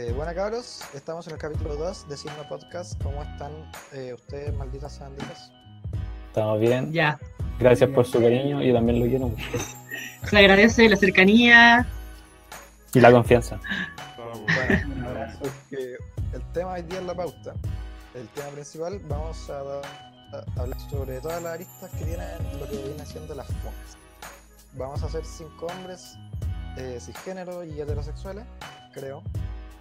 Eh, bueno, cabros, estamos en el capítulo 2 de Sigma Podcast. ¿Cómo están eh, ustedes, malditas sanditas? Estamos bien. Ya. Gracias por su cariño. Yo también lo quiero mucho. Se agradece la cercanía. Y la confianza. Bueno, Un abrazo. que el tema hoy día es la pauta. El tema principal, vamos a, hablar sobre todas las aristas que tienen lo que viene siendo las funas. Vamos a hacer cinco hombres eh, cisgénero y heterosexuales, creo,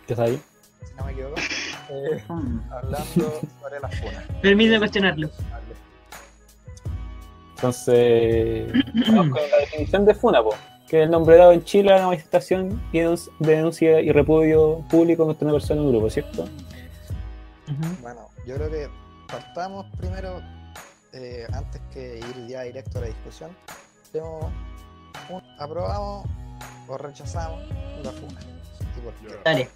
¿Qué es ahí? si no me equivoco, eh, hablando sobre las funas. Permíteme cuestionarlo. Entonces, vamos con la definición de FUNA, po, que es el nombre dado en Chile a la manifestación y denun- de denuncia y repudio público contra una persona en un grupo, ¿cierto? Bueno, yo creo que partamos primero, eh, antes que ir ya directo a la discusión, tenemos un aprobamos o rechazamos la funa. ¿Y por qué? Ya. Dale.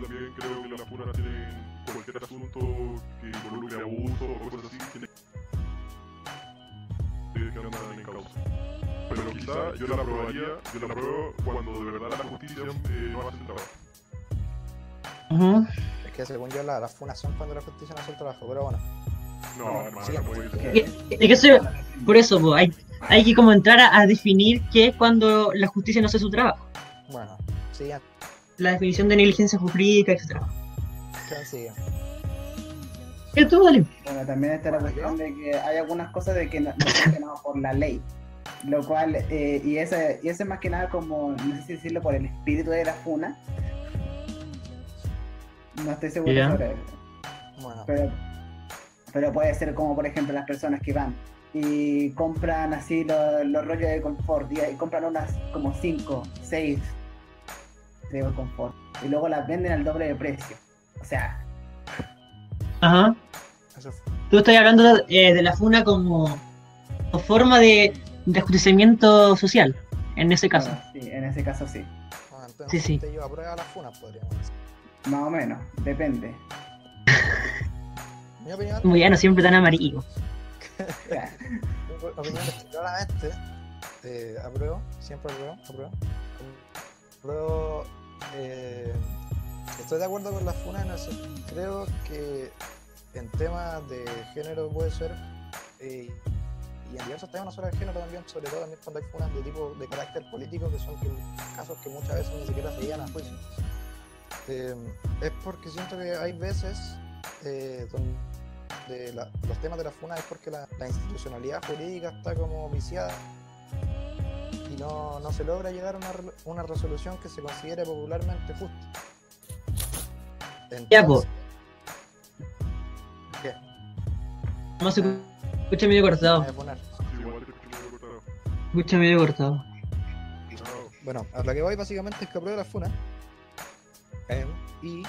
Yo también creo que las funas tienen cualquier asunto que involucre abuso o cosas así, tiene que andar en causa. Pero quizá yo la aprobaría, yo la apruebo cuando de verdad la justicia eh, no hace el trabajo. Ujú. Es que según yo la- las funas son cuando la justicia no hace el trabajo, pero bueno. No, hermano, Sí. no puede ser. Es que- eso- por eso, po, hay, hay que como entrar a, a definir qué es cuando la justicia no hace su trabajo. Bueno, sigan, La definición de negligencia jurídica, etc. ¿Qué tú, dale? Bueno, también está la cuestión de que hay algunas cosas de que no, no por la ley. Lo cual, eh, y ese y ese más que nada como, no sé si decirlo por el espíritu de la funa. No estoy seguro sobre Bueno, pero, pero puede ser como por ejemplo las personas que van y compran así lo- los rollos de confort y, y compran unas como 5, 6 de confort y luego las venden al doble de precio. O sea, Ajá. eso fue. Tú estás hablando eh, de la funa como, como forma de, de social, en ese caso. bueno, sí, en ese caso sí. Bueno, entonces Sí, sí. usted yo aprueba las funas, podríamos decir. Más o menos, depende. Mi opinión, Como ya no siempre tan amarillo. Opinión claramente eh, apruebo, siempre apruebo, apruebo. Apruebo, eh, estoy de acuerdo con las funas, en ese- creo que en temas de género puede ser, eh, y en diversos temas no solo de género también, sobre todo también cuando hay funas de tipo de carácter político, que son casos que muchas veces ni siquiera se llegan a juicio. Eh, es porque siento que hay veces donde la- los temas de la FUNA es porque la, la institucionalidad jurídica está como viciada no, no se logra llegar a una, re- una resolución que se considere popularmente justa. Ya. Entonces- ¿Qué? No se escucha medio cortado. Escucha medio cortado. No, Bueno, a lo que voy básicamente es que apruebo la FUNA. Em, y.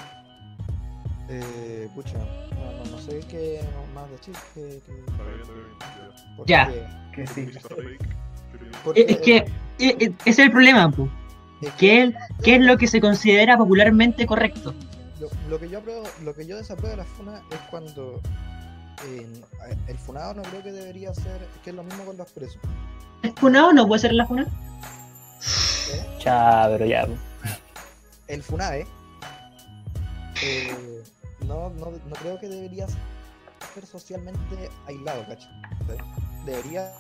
Eh, pucha, no, no, no sé qué más decir. Que, que- Ya. Que sí. Porque- Es que eh, eh, ese es el problema, po. ¿Qué es, qué es lo que se considera popularmente correcto? Lo, lo que yo apruebo, lo que yo desapruebo de la funa es cuando eh, el funado no creo que debería ser, que es lo mismo con los presos. ¿Es funado no puede ser la funa? ¿eh? Pero ya. El funade eh, no, no, no creo que debería ser socialmente aislado, ¿cachai? Debería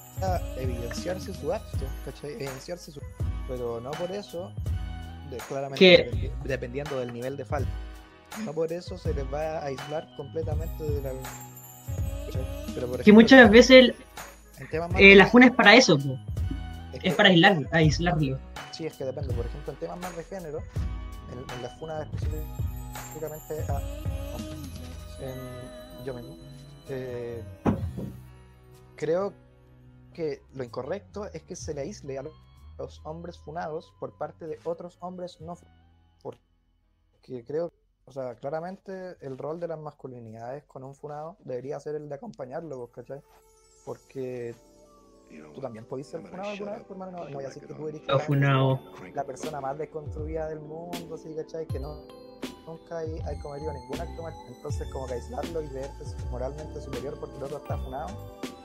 evidenciarse su acto, ¿cachai? Evidenciarse su... Pero no por eso, de- claramente Que- dependi- dependiendo del nivel de falta, no por eso se les va a aislar completamente de la... ¿cachai? Pero por Que ejemplo, muchas veces el- en temas más eh, la funa es para eso, po. es que- para aislar, aislarlo. Sí, es que depende. Por ejemplo, en temas más de género, en, en la FUNA específicamente a en- yo mismo, eh, creo que lo incorrecto es que se le aísle a los hombres funados por parte de otros hombres no funados. Porque creo, o sea, claramente el rol de las masculinidades con un funado debería ser el de acompañarlo, ¿vos ¿cachai? Porque tú también podés ser funado alguna vez, pues, hermano. No, no voy a decir que tú eres la persona más desconstruida del mundo, ¿sí, cachai? Que no, nunca hay, hay cometido ningún acto mal. Entonces, como que aislarlo y verte moralmente superior porque el otro está funado.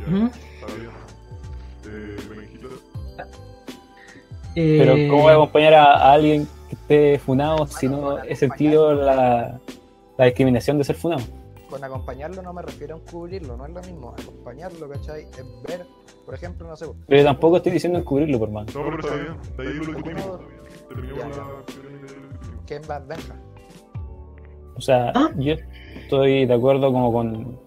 Ya, está bien. Eh, Eh, Pero ¿cómo voy a acompañar a, a alguien que esté funado, sino he sentido la, la discriminación de ser funado. Con acompañarlo no me refiero a encubrirlo, no es lo mismo. Acompañarlo, ¿cachai? Es ver, por ejemplo, no sé, Pero yo tampoco estoy diciendo encubrirlo, por mano. No, pero está bien. De ahí lo discutimos. ¿quién va Benja? O sea, ¿Ah? yo estoy de acuerdo como con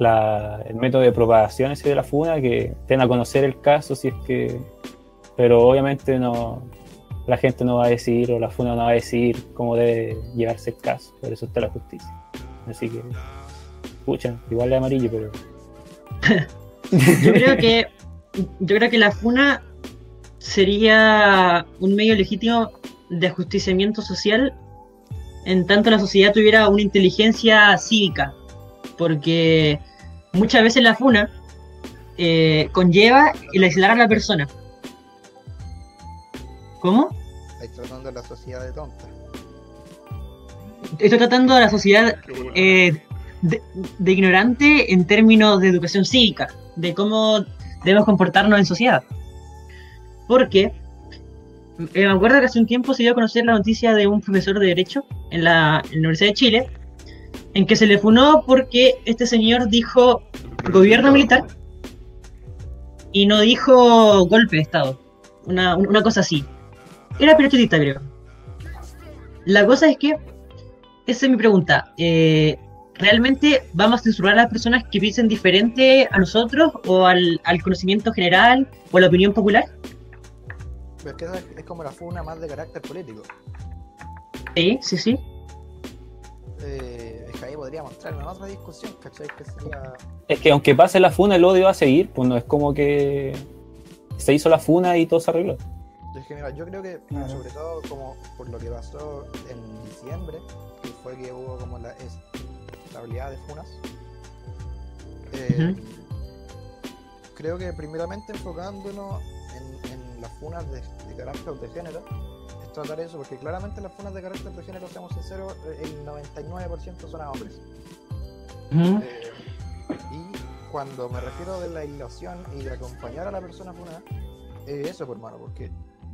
la, el método de propagación ese de la funa, que den a conocer el caso si es que... Pero obviamente no la gente no va a decidir o la funa no va a decidir cómo debe llevarse el caso. Por eso está la justicia. Así que, escucha, igual de amarillo, pero... Yo creo que yo creo que la funa sería un medio legítimo de ajusticiamiento social en tanto la sociedad tuviera una inteligencia cívica, porque muchas veces la funa eh, conlleva el aislar a la persona. ¿Cómo? Estáis tratando a la sociedad de tonta. Estoy tratando a la sociedad eh, de, de ignorante en términos de educación cívica, de cómo debemos comportarnos en sociedad. Porque eh, me acuerdo que hace un tiempo se dio a conocer la noticia de un profesor de Derecho en la, en la Universidad de Chile, en que se le funó porque este señor dijo gobierno militar y no dijo golpe de Estado. Una, una cosa así. Era periodista, creo. La cosa es que esa es mi pregunta. Eh, ¿Realmente vamos a censurar a las personas que piensen diferente a nosotros o al, al conocimiento general o a la opinión popular? Pero es que esa es, es como la funa más de carácter político. Sí, sí, sí. Eh, es que ahí podríamos entrar en otra discusión, ¿cachai? Que sería. Es que aunque pase la funa, el odio va a seguir, pues no es como que se hizo la funa y todo se arregló. Es que mira, yo creo que, sobre todo como por lo que pasó en diciembre, que fue que hubo como la estabilidad de funas, eh, creo que primeramente enfocándonos en, en las funas de, de carácter de género, tratar eso, porque claramente las funas de carácter de género, seamos sinceros, eh, el 99% son a hombres. Ujú. Eh, y cuando me refiero de la ilusión y de acompañar a la persona funada, es eso, por hermano, porque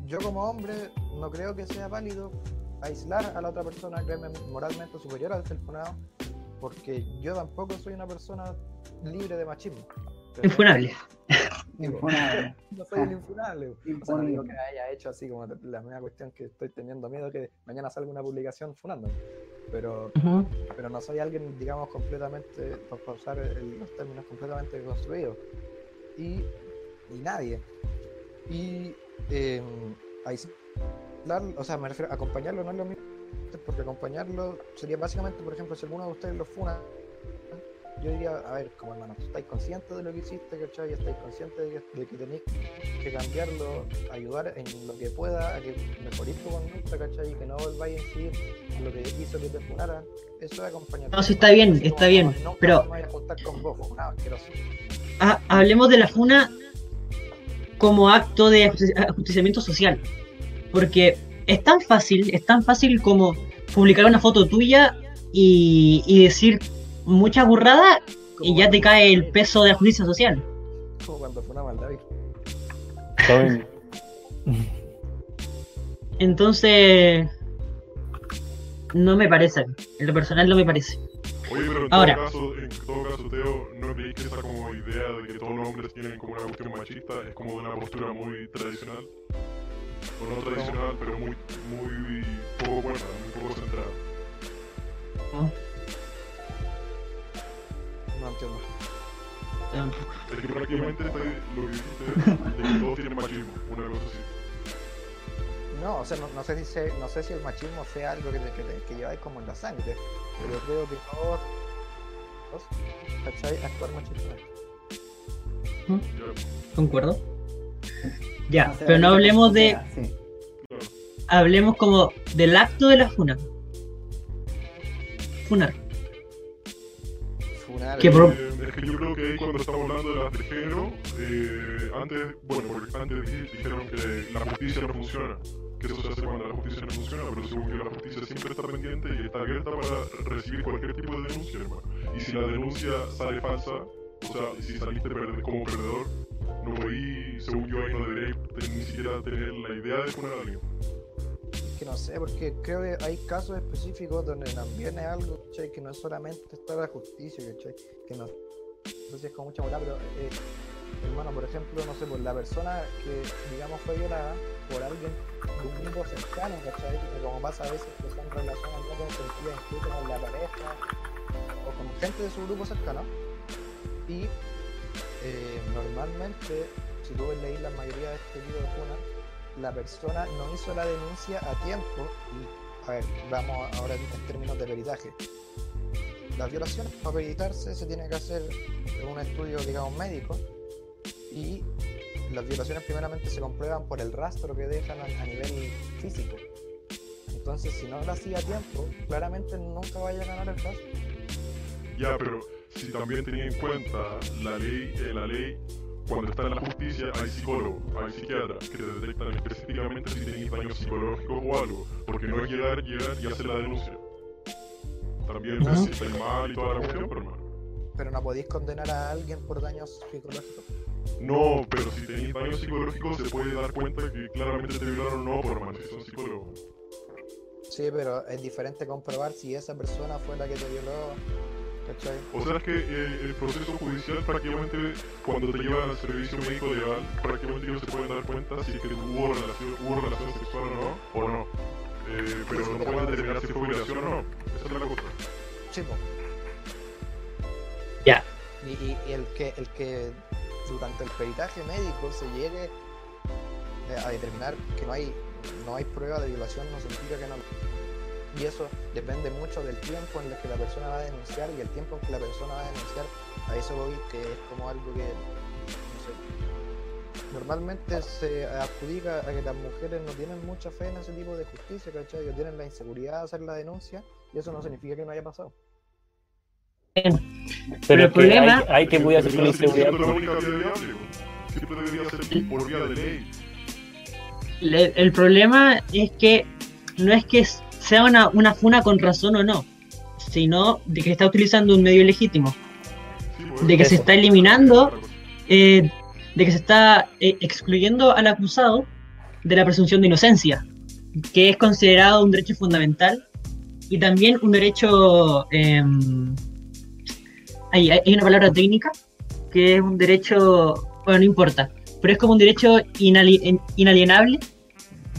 yo como hombre no creo que sea válido aislar a la otra persona es moralmente superior al del funado, porque yo tampoco soy una persona libre de machismo. Infunable. Infunable. No soy el infunable. O sea, no digo que haya hecho así como la misma cuestión que estoy teniendo miedo que mañana salga una publicación funándome. Pero Ujú. pero no soy alguien, digamos, completamente, por por usar el- los términos completamente construidos. Y, y nadie. Y eh, aislar, o sea, me refiero, acompañarlo no es lo mismo, porque acompañarlo sería básicamente, por ejemplo, si alguno de ustedes lo funa, yo diría, a ver, como hermano, ¿estáis conscientes de lo que hiciste, cachai? ¿Estáis conscientes de que, de que tenéis que cambiarlo, ayudar en lo que pueda a que mejoréis tu conducta, cachai? Y que no volváis a incidir en lo que hizo que te funaran. Eso es acompañar. No, sí, está bien, está como, bien, no, pero- me voy a juntar con vos, asqueroso. Ah, hablemos de la funa como acto de ajusti- ajusticiamiento social. Porque es tan fácil, es tan fácil como publicar una foto tuya y, y decir mucha burrada y ya te cae el peso de la justicia social. Como cuando David. Todo bien. Entonces, no me parece. En lo personal no me parece. Oye, pero en Ahora. todo caso, en todo caso, Teo, ¿no creéis que esa como idea de que todos los hombres tienen como una cuestión machista es como de una postura muy tradicional? O no tradicional, pero muy, muy poco buena, muy poco centrada. No entiendo. Es que prácticamente está lo que dijiste de que todos tienen machismo, una cosa así. No, o sea, no, no sé si se- no sé si el machismo sea algo que, te- que, que lleváis como en la sangre, pero creo que todos, todos, ¿cachai? Actuar machistamente. Ya, ¿Concuerdo? Ya, O sea, pero no hablemos de. sociedad, sí. Hablemos como del acto de la funa. Funar. Funar, Eh, es que yo creo que ahí cuando estamos hablando de las de género, eh, antes, bueno, porque antes dij- dijeron que la justicia no funciona, que eso se hace cuando la justicia no funciona, pero según que la justicia siempre está pendiente y está abierta para recibir cualquier tipo de denuncia, hermano. Y si la denuncia sale falsa, o sea, si saliste perde- como perdedor, no ahí, según yo, ahí no deberéis te- ni siquiera tener la idea de poner a alguien. Que no sé, porque creo que hay casos específicos donde también es algo, ¿cachai? Que no es solamente estar la justicia, ¿cachai? Que no, no sé si es con mucha moral, pero, eh, hermano, por ejemplo, no sé, pues la persona que, digamos, fue violada por alguien de un grupo cercano, ¿cachai? Que como pasa a veces que son relaciones no consentidas incluso con la pareja o con gente de su grupo cercano. Y eh, normalmente, si tú ves leer la mayoría de este tipo de funas, la persona no hizo la denuncia a tiempo y, a ver, vamos ahora en términos de peritaje. Las violaciones, para peritarse, se tiene que hacer un estudio, digamos, médico y las violaciones primeramente se comprueban por el rastro que dejan a, nivel físico. Entonces, si no lo hacía a tiempo, claramente nunca vaya a ganar el caso. Ya, pero si también tenía en cuenta la ley, eh, la ley, cuando está en la justicia hay psicólogos, hay psiquiatras que te detectan específicamente si tenéis daños psicológicos o algo, porque no es llegar, llegar y hacer la denuncia. También Ujú. si estáis mal y toda la cuestión, pero no. Pero no podéis condenar a alguien por daños psicológicos. No, pero si tenéis daños psicológicos se puede dar cuenta que claramente te violaron o no por mal, si son psicólogos. Sí, pero es diferente comprobar si esa persona fue la que te violó, ¿cachai? O sea, es que eh, el proceso judicial prácticamente, cuando te llevan al servicio médico legal, prácticamente ellos se pueden dar cuenta si es que hubo relación, hubo relación sexual o no, o no. Eh, pero no pueden determinar si fue violación o no. Esa es la cosa. Sí, po. Ya. Y, y- y el que el que durante el peritaje médico se llegue eh, a determinar que no hay no hay prueba de violación no significa que no y eso depende mucho del tiempo en el que la persona va a denunciar y el tiempo en que la persona va a denunciar a eso voy que es como algo que no sé normalmente se adjudica a que las mujeres no tienen mucha fe en ese tipo de justicia ¿cachai? Ellos tienen la inseguridad de hacer la denuncia y eso no significa que no haya pasado Pero, Pero el problema- hay, hay que cuidar su inseguridad. Siempre debería ser por vía de ley. Le- el problema es que no es que sea una, una funa con razón o no, sino de que está utilizando un medio legítimo, Sí, pues, de que se está eliminando, eh, de que se está eh, excluyendo al acusado de la presunción de inocencia, que es considerado un derecho fundamental y también un derecho... hay, hay una palabra técnica que es un derecho, bueno, no importa, pero es como un derecho inali- inalienable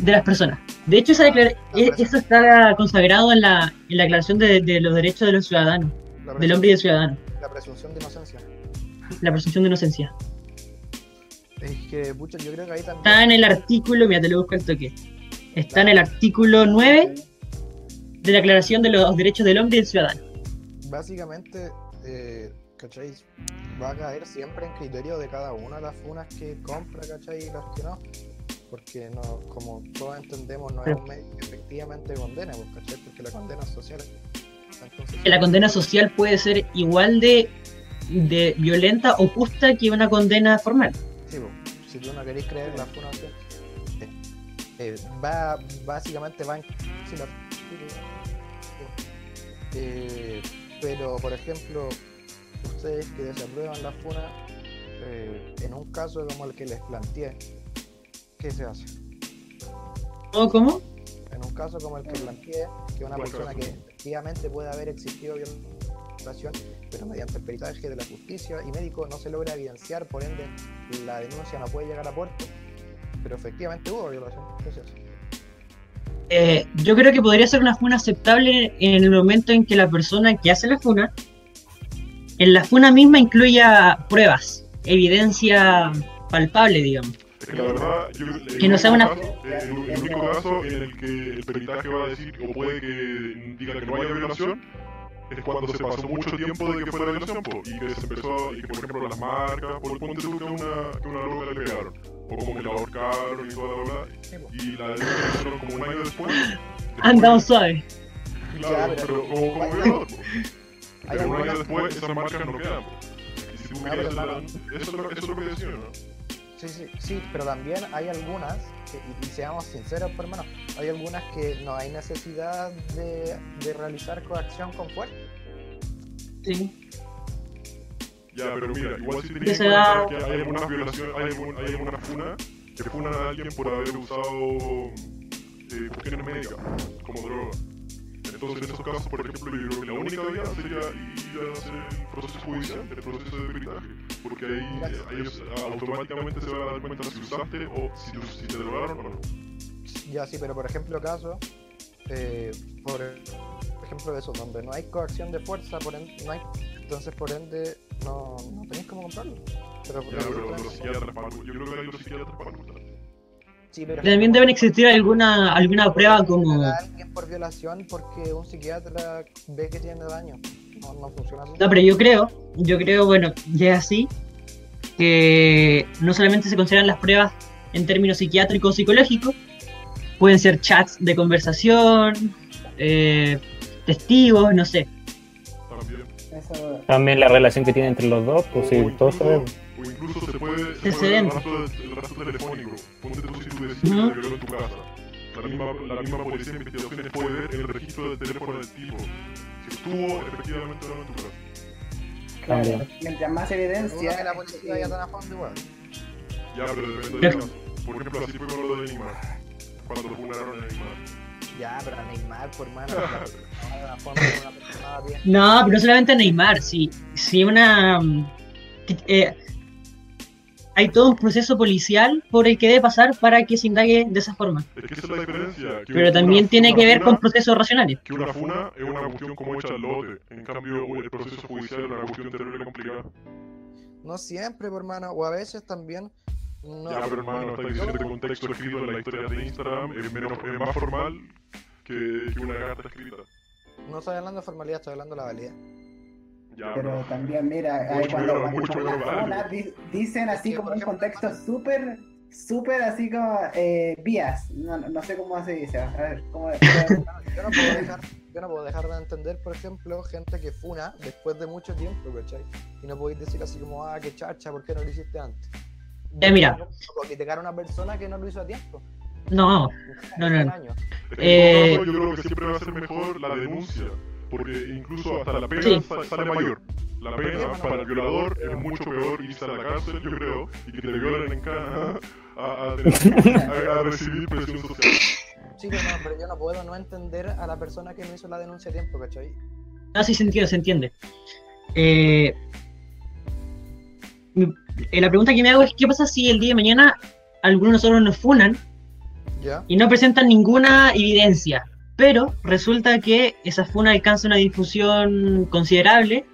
de las personas. De hecho, esa declara- e- eso está consagrado en la, en la Declaración de, de los Derechos de los Ciudadanos, del hombre y del ciudadano, la presunción de inocencia la presunción de inocencia. Es que, pucha, yo creo que ahí también. Está en el artículo, mira, te lo busco el toque. Está en el artículo 9 de la Declaración de los Derechos del Hombre y del Ciudadano. Básicamente, eh, ¿cachai? Va a caer siempre en criterio de cada una de las funas que compra, ¿cachai? Y las que no. Porque, no, como todos entendemos, no es un medio que efectivamente condena, pues, ¿cachai? Porque la condena es social. Entonces, la condena social puede ser igual de, de violenta o justa que una condena formal. sí, pues, si tú no querés creer en la funa social, eh, eh, va, básicamente va en. sí, la- Eh, pero, por ejemplo, ustedes que desaprueban la funa, eh, en un caso como el que les planteé, ¿qué se hace? ¿O cómo? En un caso como el que planteé, que una ¿Cuál persona que efectivamente puede haber existido violación, pero mediante el peritaje de la justicia y médico no se logra evidenciar, por ende la denuncia no puede llegar a puerto, pero efectivamente hubo violación. ¿Qué se hace? Eh, yo creo que podría ser una funa aceptable en el momento en que la persona que hace la funa, en la funa misma incluya pruebas, evidencia palpable, digamos. Es que la verdad, yo, Que no sea una- caso- eh, el, el único caso en el que el peritaje va a decir, o puede que diga que no haya violación, es cuando se pasó mucho tiempo de que fuera violación, po, y que se empezó, y que por ejemplo las marcas, por ponte tú que una, que una loca le pegaron, o como que la ahorcaron y toda la verdad, y la denuncia la hicieron como un año después. Andamos suave. Claro, pero, como, como violador, Pero un año después esas marcas no quedan, po. Y si tú la- claro. eso, eso es lo que decía, ¿no? Sí, sí, sí, pero también hay algunas, que, y, y seamos sinceros, pues, hermano, hay algunas que no hay necesidad de, de realizar coacción con fuerza. Sí. Ya, pero mira, igual si Que da- cuenta que hay algunas violaciones, hay, algún, hay alguna funa que funan a alguien por haber usado eh, cuestiones médicas, como droga. Entonces, en esos casos, por ejemplo, yo creo que la única vía sería ir a hacer el proceso judicial, el proceso de peritaje, porque ahí eh, ellos automáticamente se van a dar cuenta si usaste o si, si te drogaron o no. Ya sí, pero por ejemplo casos, eh, por ejemplo de eso, donde no hay coacción de fuerza, por ende, no hay, entonces por ende no, no tenéis cómo comprarlo. Pero, por Ya, pero los psiquiatras yo creo que ahí los psiquiatras para. Sí, pero También deben existir alguna, alguna prueba como... a alguien por violación porque un psiquiatra ve que tiene daño. No, no funciona así. No, pero yo creo, yo creo, bueno, ya es así, que no solamente se consideran las pruebas en términos psiquiátricos o psicológicos, pueden ser chats de conversación, eh, testigos, no sé. También. La relación que tiene entre los dos, pues sí, o, todos incluso, sabemos. o incluso se puede, se puede rastro, el rastro telefónico. Ponte tú si tú decís Ujú. que te violó en tu casa. La misma, la misma policía de investigaciones puede ver el registro del teléfono del tipo. Si estuvo efectivamente o no en tu casa. claro, mientras más evidencia. que la policía vaya tan a fondo igual. Ya, pero depende del caso. Por ejemplo, así fue con lo de Neymar. Cuando lo funaron a Neymar. Ya, pero a Neymar, por hermano, no vaya a fondo con una persona a pie. No, pero no solamente Neymar, si, si una... mm, eh, hay todo un proceso policial por el que debe pasar para que se indague de esa forma. Es que esa es la diferencia. que Pero también tiene una que ver funa- con procesos racionales. Que una funa es una cuestión como hecha al lote. En cambio, el proceso judicial es una cuestión terrible complicada. No siempre, por hermano, o a veces también. No. Ya, pero hermano, está diciendo que un texto escrito en la historia de Instagram es, menos, es más formal que, que una carta escrita. No estoy hablando de formalidad, estoy hablando de la validez. Ya, Pero también, mira, Mucho cuando, mucho las di- dicen así como por un contexto súper, súper así como eh, vías. No, no sé cómo se dice. A ver, ¿cómo Yo no puedo dejar, yo no puedo dejar de entender, por ejemplo, gente que funa después de mucho tiempo, ¿cachai? Y no podéis decir así como, ah, qué chacha, ¿por qué no lo hiciste antes? Ya, mira. Criticar a una persona que no lo hizo a tiempo. No, no, no. Eh, en yo creo que siempre va a ser mejor la denuncia, porque incluso hasta la pena Sí. sale mayor. La pena para el violador es mucho peor irse a la cárcel, yo creo, y que te violen en cara a, a, tener- a- a recibir presión social. Sí, pero, no, pero yo no puedo no entender a la persona que no hizo la denuncia a tiempo, ¿cachai? No, sí se entiende, se entiende. Eh, eh, la pregunta que me hago es, ¿qué pasa si el día de mañana algunos de nosotros nos funan ¿Ya? y no presentan ninguna evidencia? Pero resulta que esa funa alcanza una difusión considerable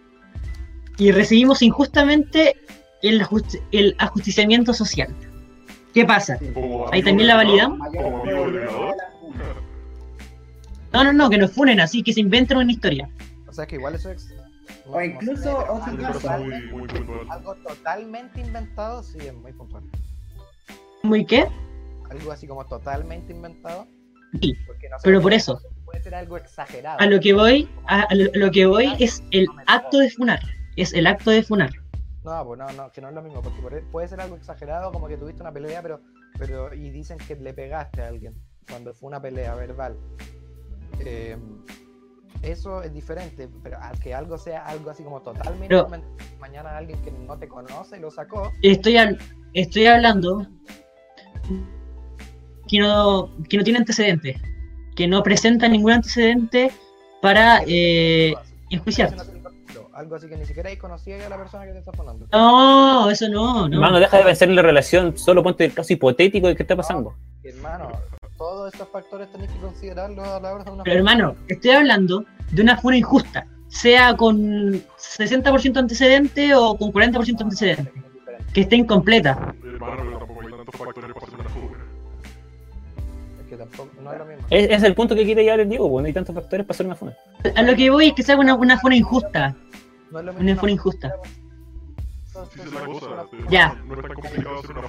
y recibimos injustamente el, ajust- el ajusticiamiento social. ¿Qué pasa? Ahí también la validamos. No, no, no, que nos funen así, que se inventen una historia. O sea que igual eso es. O incluso otro caso. algo totalmente inventado, sí, es muy puntual. ¿Muy qué? Algo así como totalmente inventado. Sí, no pero por eso. Puede ser algo exagerado. A lo que voy, a, a lo, a lo que voy es el acto de funar. Es el acto de funar. No, pues no, no, que no es lo mismo, porque por- puede ser algo exagerado, como que tuviste una pelea, pero, pero y dicen que le pegaste a alguien cuando fue una pelea verbal. Eh, eso es diferente, pero al que algo sea algo así como totalmente Pero- mañana alguien que no te conoce lo sacó, Estoy, hab- estoy hablando que no, que no tiene antecedentes, que no presenta ningún antecedente para eh, enjuiciar. algo así que ni siquiera conocía a la persona que te está poniendo. No, eso no, no. Hermano, deja de pensar en la relación, solo ponte el caso hipotético de qué está pasando. Hermano, todos estos factores tenéis que considerarlos a la hora de una Pero hermano, estoy hablando de una funa injusta, sea con 60% antecedente o con 40% antecedente, que esté incompleta. Hermano, pero tampoco hay tantos factores no es lo mismo. Es, es el punto que quiere llegar el Diego, pues no hay tantos factores para hacer una funa. A lo que voy es que sea una, una funa injusta. No es lo Una funa injusta. Ya. No es tan complicado hacer una.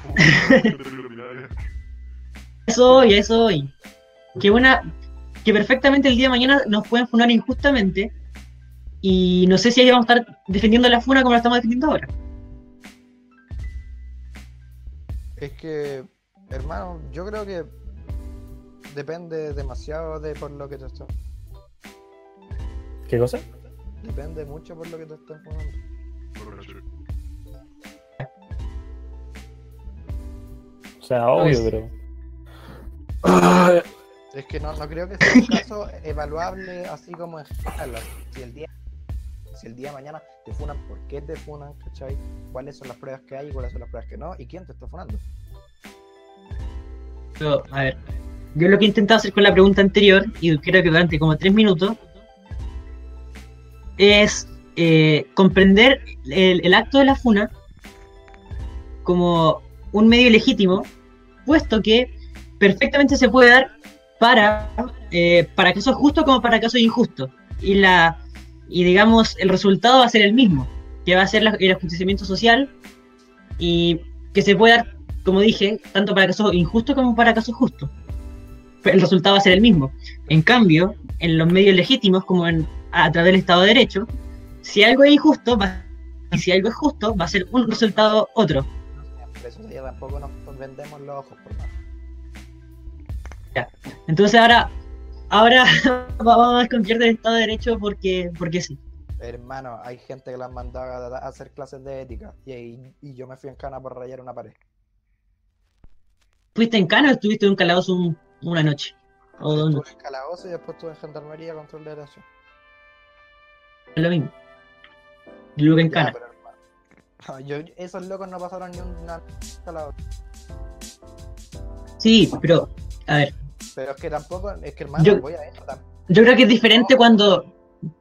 Eso voy, a eso voy. Que una, que perfectamente el día de mañana nos pueden funar injustamente y no sé si ahí vamos a estar defendiendo la funa como la estamos defendiendo ahora. Es que, hermano, yo creo que depende demasiado de por lo que te están. ¿Qué cosa? Depende mucho por lo que te lo caché. O sea, obvio, pero. Es que no, no creo que sea un caso evaluable así como en general. Si el día, si el día de mañana te funan, ¿por qué te funan? ¿Cachai? ¿Cuáles son las pruebas que hay y cuáles son las pruebas que no? ¿Y quién te está funando? Pero, a ver, yo lo que he intentado hacer con la pregunta anterior, y creo que durante como tres minutos, es eh, comprender el, acto de la funa como un medio legítimo, puesto que perfectamente se puede dar para, eh, para casos justos como para casos injustos. Y, la, y digamos, el resultado va a ser el mismo, que va a ser la- el ajusticiamiento social y que se puede dar, como dije, tanto para casos injustos como para casos justos. El resultado va a ser el mismo. En cambio, en los medios legítimos, como en, a través del Estado de Derecho, si algo es injusto, va, y si algo es justo, va a ser un resultado otro. Por eso ya tampoco nos vendemos los ojos por nada. Entonces ahora, ahora vamos a desconfiar del Estado de Derecho porque, porque sí. Hermano, hay gente que las mandaba a hacer clases de ética y, y- y yo me fui en cana por rayar una pared. ¿Fuiste en Cana o estuviste en un calabozo un- una noche? O dos noches. calabozo y después estuve en gendarmería control de delación. Es lo mismo. Que en no, yo- esos locos no pasaron ni una calabozo. Sí, pero, a ver, Pero es que tampoco, es que hermano, Yo- voy a eso, yo creo que es diferente cuando...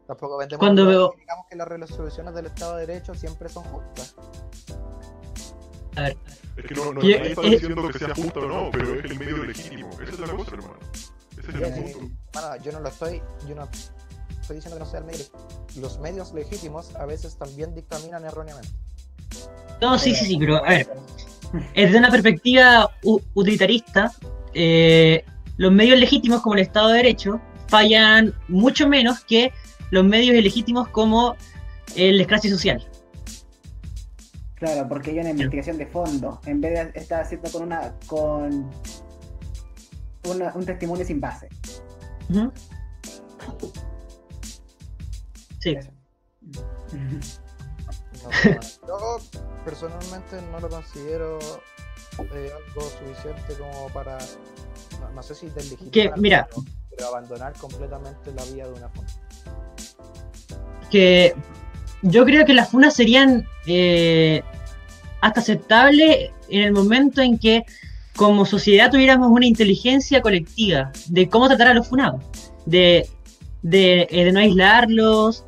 tampoco vendemos Cuando veo- digamos que las resoluciones del Estado de Derecho siempre son justas. A ver, Es que no, no, nadie está eh, diciendo que sea justo o no, pero es el medio legítimo. Esa es la cosa, hermano. Ese es el punto. hermano, yo no lo estoy, yo no estoy diciendo que no sea el medio. Los medios legítimos a veces también dictaminan erróneamente. no, sí, sí, sí, pero a ver, desde una perspectiva utilitarista, eh, los medios legítimos como el Estado de Derecho fallan mucho menos que los medios ilegítimos como el escrache social. Claro, porque hay una investigación de fondo, en vez de estar haciendo con una con una- un testimonio sin base. Sí. No yo personalmente no lo considero eh, algo suficiente como para, no, no sé si deslegitimar, Que, mira. pero, pero abandonar completamente la vía de una forma. que yo creo que las funas serían eh, hasta aceptables en el momento en que como sociedad tuviéramos una inteligencia colectiva de cómo tratar a los funados, de, de, eh, de no aislarlos,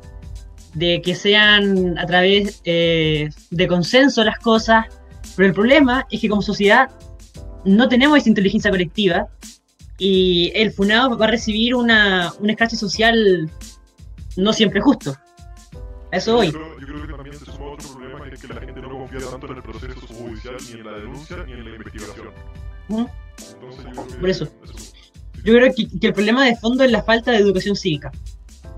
de que sean a través eh, de consenso las cosas, pero el problema es que como sociedad no tenemos esa inteligencia colectiva y el funado va a recibir una, un escrache social no siempre justo. Eso voy. Yo creo, yo creo que confía tanto en el proceso judicial, ni en la denuncia, ni en la investigación. Ujú. Entonces, Por eso. Yo creo que, que el problema de fondo es la falta de educación cívica,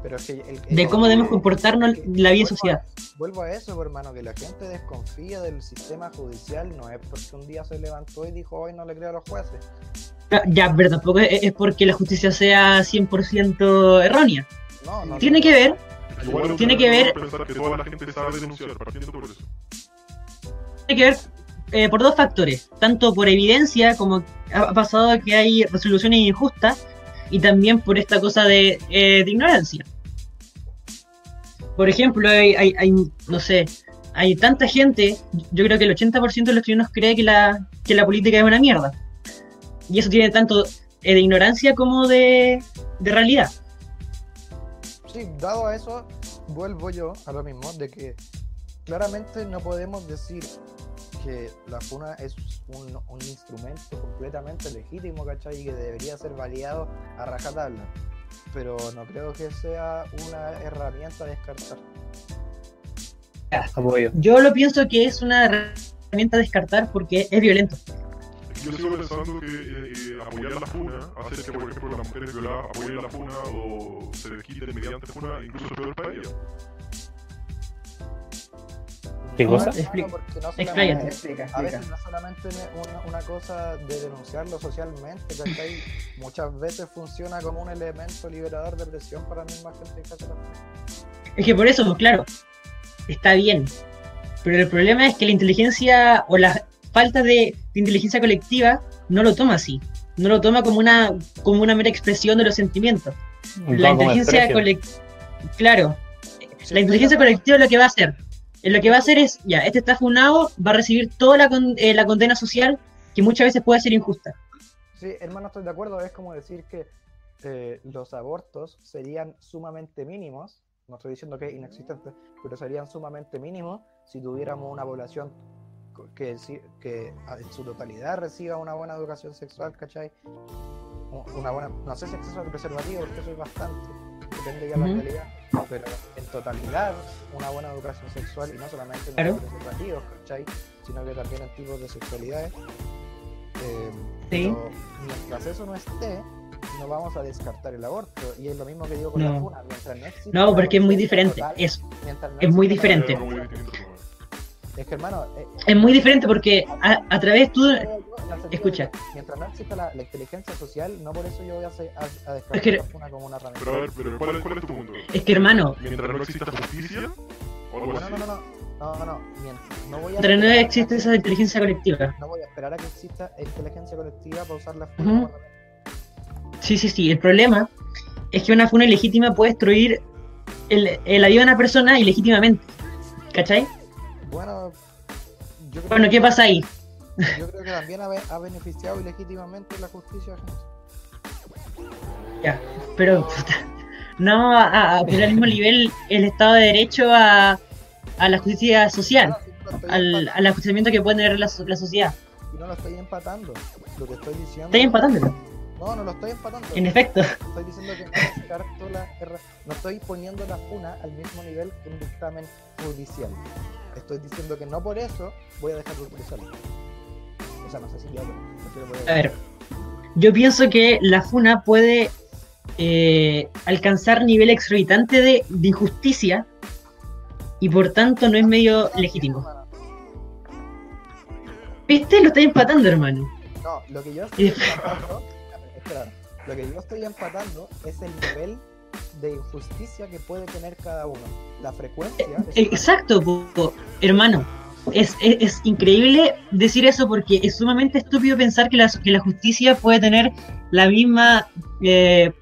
Pero es que el- de el- cómo debemos comportarnos en la vida en sociedad. Vuelvo a eso, hermano, que la gente desconfía del sistema judicial no es porque un día se levantó y dijo hoy no le creo a los jueces. Ya, Ya, pero tampoco es, es porque la justicia sea 100% errónea. No, no. Tiene no. que ver, Igual Tiene que ver- pensar que toda la gente sabe denunciar, partiendo por eso. Tiene que ver eh, por dos factores, tanto por evidencia, como ha pasado que hay resoluciones injustas, y también por esta cosa de, eh, ignorancia. Por ejemplo, hay, no sé, hay tanta gente, yo creo que el 80% de los chilenos cree que la, que la política es una mierda. Y eso tiene tanto eh, de ignorancia como de, de realidad. Sí, dado a eso, vuelvo yo a lo mismo, de que claramente no podemos decir que la FUNA es un, un instrumento completamente legítimo, ¿cachai? Y que debería ser validado a rajatabla. Pero no creo que sea una herramienta a descartar. Apoyo. Yo lo pienso que es una herramienta a descartar porque es violento. Yo sigo pensando que eh, eh, apoyar la funa, hacer que, por ejemplo, las mujeres violadas apoyen la funa o se desquiten mediante funa, incluso es peor para ellas. ¿Qué No, cosa? hermano, Expli- porque no solamente- expláyate. Explica, A veces no es solamente una, una cosa de denunciarlo socialmente, ¿cachai? Muchas veces funciona como un elemento liberador de presión para la misma gente que. Es que por eso, pues, claro, está bien. Pero el problema es que la inteligencia o la falta de, de inteligencia colectiva no lo toma así. no lo toma como una, como una mera expresión de los sentimientos. La inteligencia colectiva, claro, Sí, la inteligencia colectiva lo que va a hacer, lo que va a hacer es, ya, este está funado, va a recibir toda la, eh, la condena social que muchas veces puede ser injusta. Sí, hermano, estoy de acuerdo. Es como decir que eh, los abortos serían sumamente mínimos. No estoy diciendo que es inexistente, pero serían sumamente mínimos si tuviéramos una población que, en su totalidad reciba una buena educación sexual, ¿cachai? Una buena, no sé si acceso al preservativo, porque eso es bastante, depende ya de la Ujú. realidad, pero en totalidad una buena educación sexual y no solamente en Claro. los preservativos, ¿cachai? Sino que también en tipos de sexualidades. Eh, Sí. pero mientras eso no esté, no vamos a descartar el aborto. Y es lo mismo que digo con la No. funa. Mientras no No, porque es muy diferente, total, es, mientras no es muy diferente. Es que, hermano, eh, es muy diferente porque a, a través tú, escucha. que Mientras no exista la, la inteligencia social, no por eso yo voy a, hacer- a, a descartar Es que- la funa como una herramienta. Pero a ver, pero ¿cuál, es- cuál es tu punto? es que hermano, Mientras no exista justicia o algo No, así. no, no, no, no, no, no, mientras- no voy a pero no esperar a existe que esa inteligencia colectiva. No voy a esperar a que exista inteligencia colectiva para usar la funa como herramienta. Sí, sí, sí. El problema es que una funa ilegítima puede destruir el, el la vida de una persona ilegítimamente. ¿Cachai? Bueno, yo creo Bueno, ¿qué pasa ahí? Yo creo que también ha, be- ha beneficiado ilegítimamente la justicia. Ya, pero puta, no a, a poner al mismo nivel el Estado de Derecho a, a la justicia social, Ah, no al, empatando, al ajustamiento que puede tener la, la sociedad. y no lo estoy empatando. Lo que estoy diciendo. Estoy empatándolo, No, no lo estoy empatando. en efecto. Estoy diciendo que no descarto la No estoy poniendo la funa al mismo nivel que un dictamen judicial. Estoy diciendo que no por eso voy a dejar de utilizarlo. O sea, no sé si yo, pero A ver, yo pienso que la FUNA puede eh, alcanzar nivel exorbitante de, de injusticia y por tanto no es medio legítimo. ¿Viste? Lo estoy empatando, hermano. No, lo que yo estoy Lo que yo estoy empatando es el nivel de injusticia que puede tener cada uno. La frecuencia. Exacto, po, hermano. Es, es, es increíble decir eso porque es sumamente estúpido pensar que la, que la justicia puede tener la misma eh,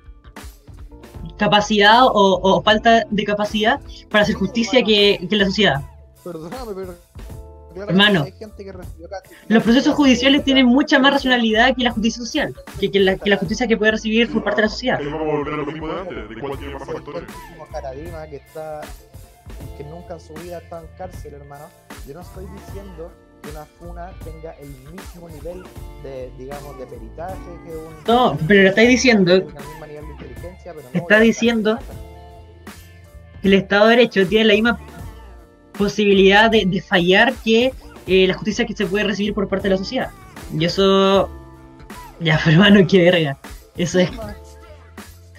capacidad o, o falta de capacidad para hacer justicia que, que la sociedad. Perdóname, pero. Hermano, hay gente que recibió casi- Los procesos judiciales tienen mucha más racionalidad que la justicia social, que, que la, que la justicia que puede recibir por parte de la sociedad. Que vamos a volver a lo mismo de antes, de cuál tiene más factores. Como Caradima que está que nunca en su vida estado en cárcel, hermano. Yo no estoy diciendo que una funa tenga el mismo nivel de, digamos, de peritaje que un. No, pero lo estáis diciendo tenga el mismo nivel de inteligencia, pero no Está diciendo que el Estado de Derecho tiene la misma posibilidad de, de fallar que eh, la justicia que se puede recibir por parte de la sociedad. Y eso. Ya, pero hermano, qué verga. Eso es.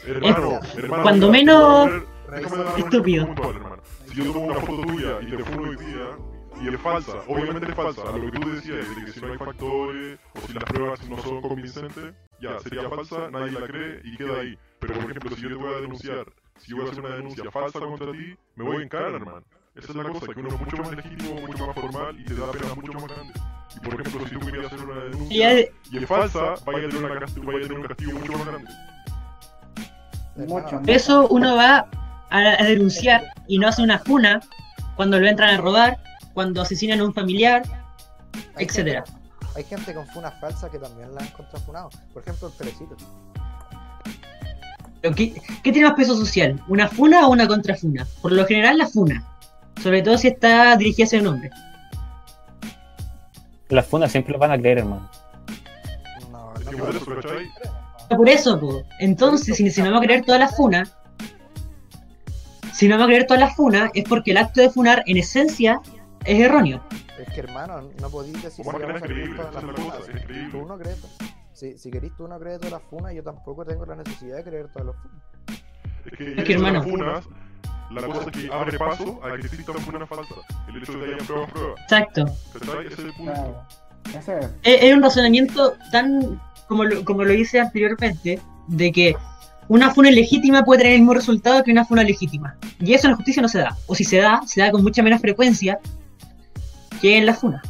Hermano, hermano, cuando menos estúpido. puntual. Si yo tomo una foto tuya y te funo hoy día y es falsa, obviamente es falsa, a lo que tú decías, de que si no hay factores o si las pruebas no son convincentes, ya sería falsa, nadie la cree y queda ahí. Pero por ejemplo, si yo te voy a denunciar, si yo voy a hacer una denuncia falsa contra ti, me voy en cara, hermano. Esa es la cosa, que uno es mucho más legítimo, mucho más formal y te da penas mucho más grandes. Y por ejemplo, si tú querías hacer una denuncia de- y es falsa, vaya a tener, una cast- vaya a tener un castigo mucho más grande. Mucho. eso uno va a, denunciar y no hace una funa cuando lo entran a robar, cuando asesinan a un familiar, Hay etcétera. gente- Hay gente con funas falsas que también la han contrafunado. Por ejemplo, el Perecito. ¿Qué, qué tiene más peso social? ¿Una funa o una contrafuna? Por lo general, la funa. Sobre todo si está dirigida hacia un hombre. Las fundas siempre lo van a creer, hermano. No, no por eso, ¿cachai? Por eso, po. entonces, si, si no vamos a creer todas las funas, si no vamos a creer todas las funas, es porque el acto de funar, en esencia, es erróneo. Es que hermano, no podéis decir ¿Cómo si que no vamos a creer todas las funas. Tú no crees. Si, si querís tú no crees todas las funas, yo tampoco tengo la necesidad de creer todas las funas. Es que, Es hermano. las funas, la cosa es que abre paso a que existan funas falsas. El hecho de que hayan pruebas, pruebas. Exacto. ¿Cachai? Ese es el punto. Claro. Ese es. Es, es un razonamiento tan, como lo, como lo hice anteriormente, de que una funa legítima puede tener el mismo resultado que una funa legítima. Y eso en la justicia no se da. O si se da, se da con mucha menos frecuencia que en la funa.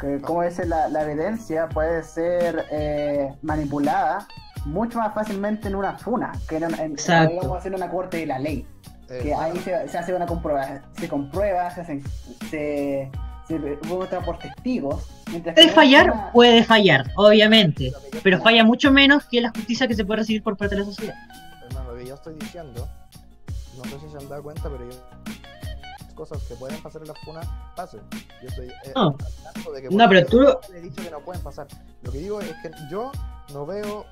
que como dice la, la evidencia puede ser eh, manipulada mucho más fácilmente en una funa que en, en, Exacto. digamos, en una corte de la ley. Eh, que ahí se, se hace una comprueba, se comprueba, se hacen, se, se vota por testigos. mientras ¿Puede fallar? una- Puede fallar, obviamente. Pero falla mucho menos que la justicia que se puede recibir por parte de la sociedad. Hermano, lo que yo estoy diciendo, no sé si se han dado cuenta, pero yo cosas que pueden pasar en la funa pasen. Yo estoy eh, No. de que No, pero tú- he dicho que no pueden pasar. Lo que digo es que yo no veo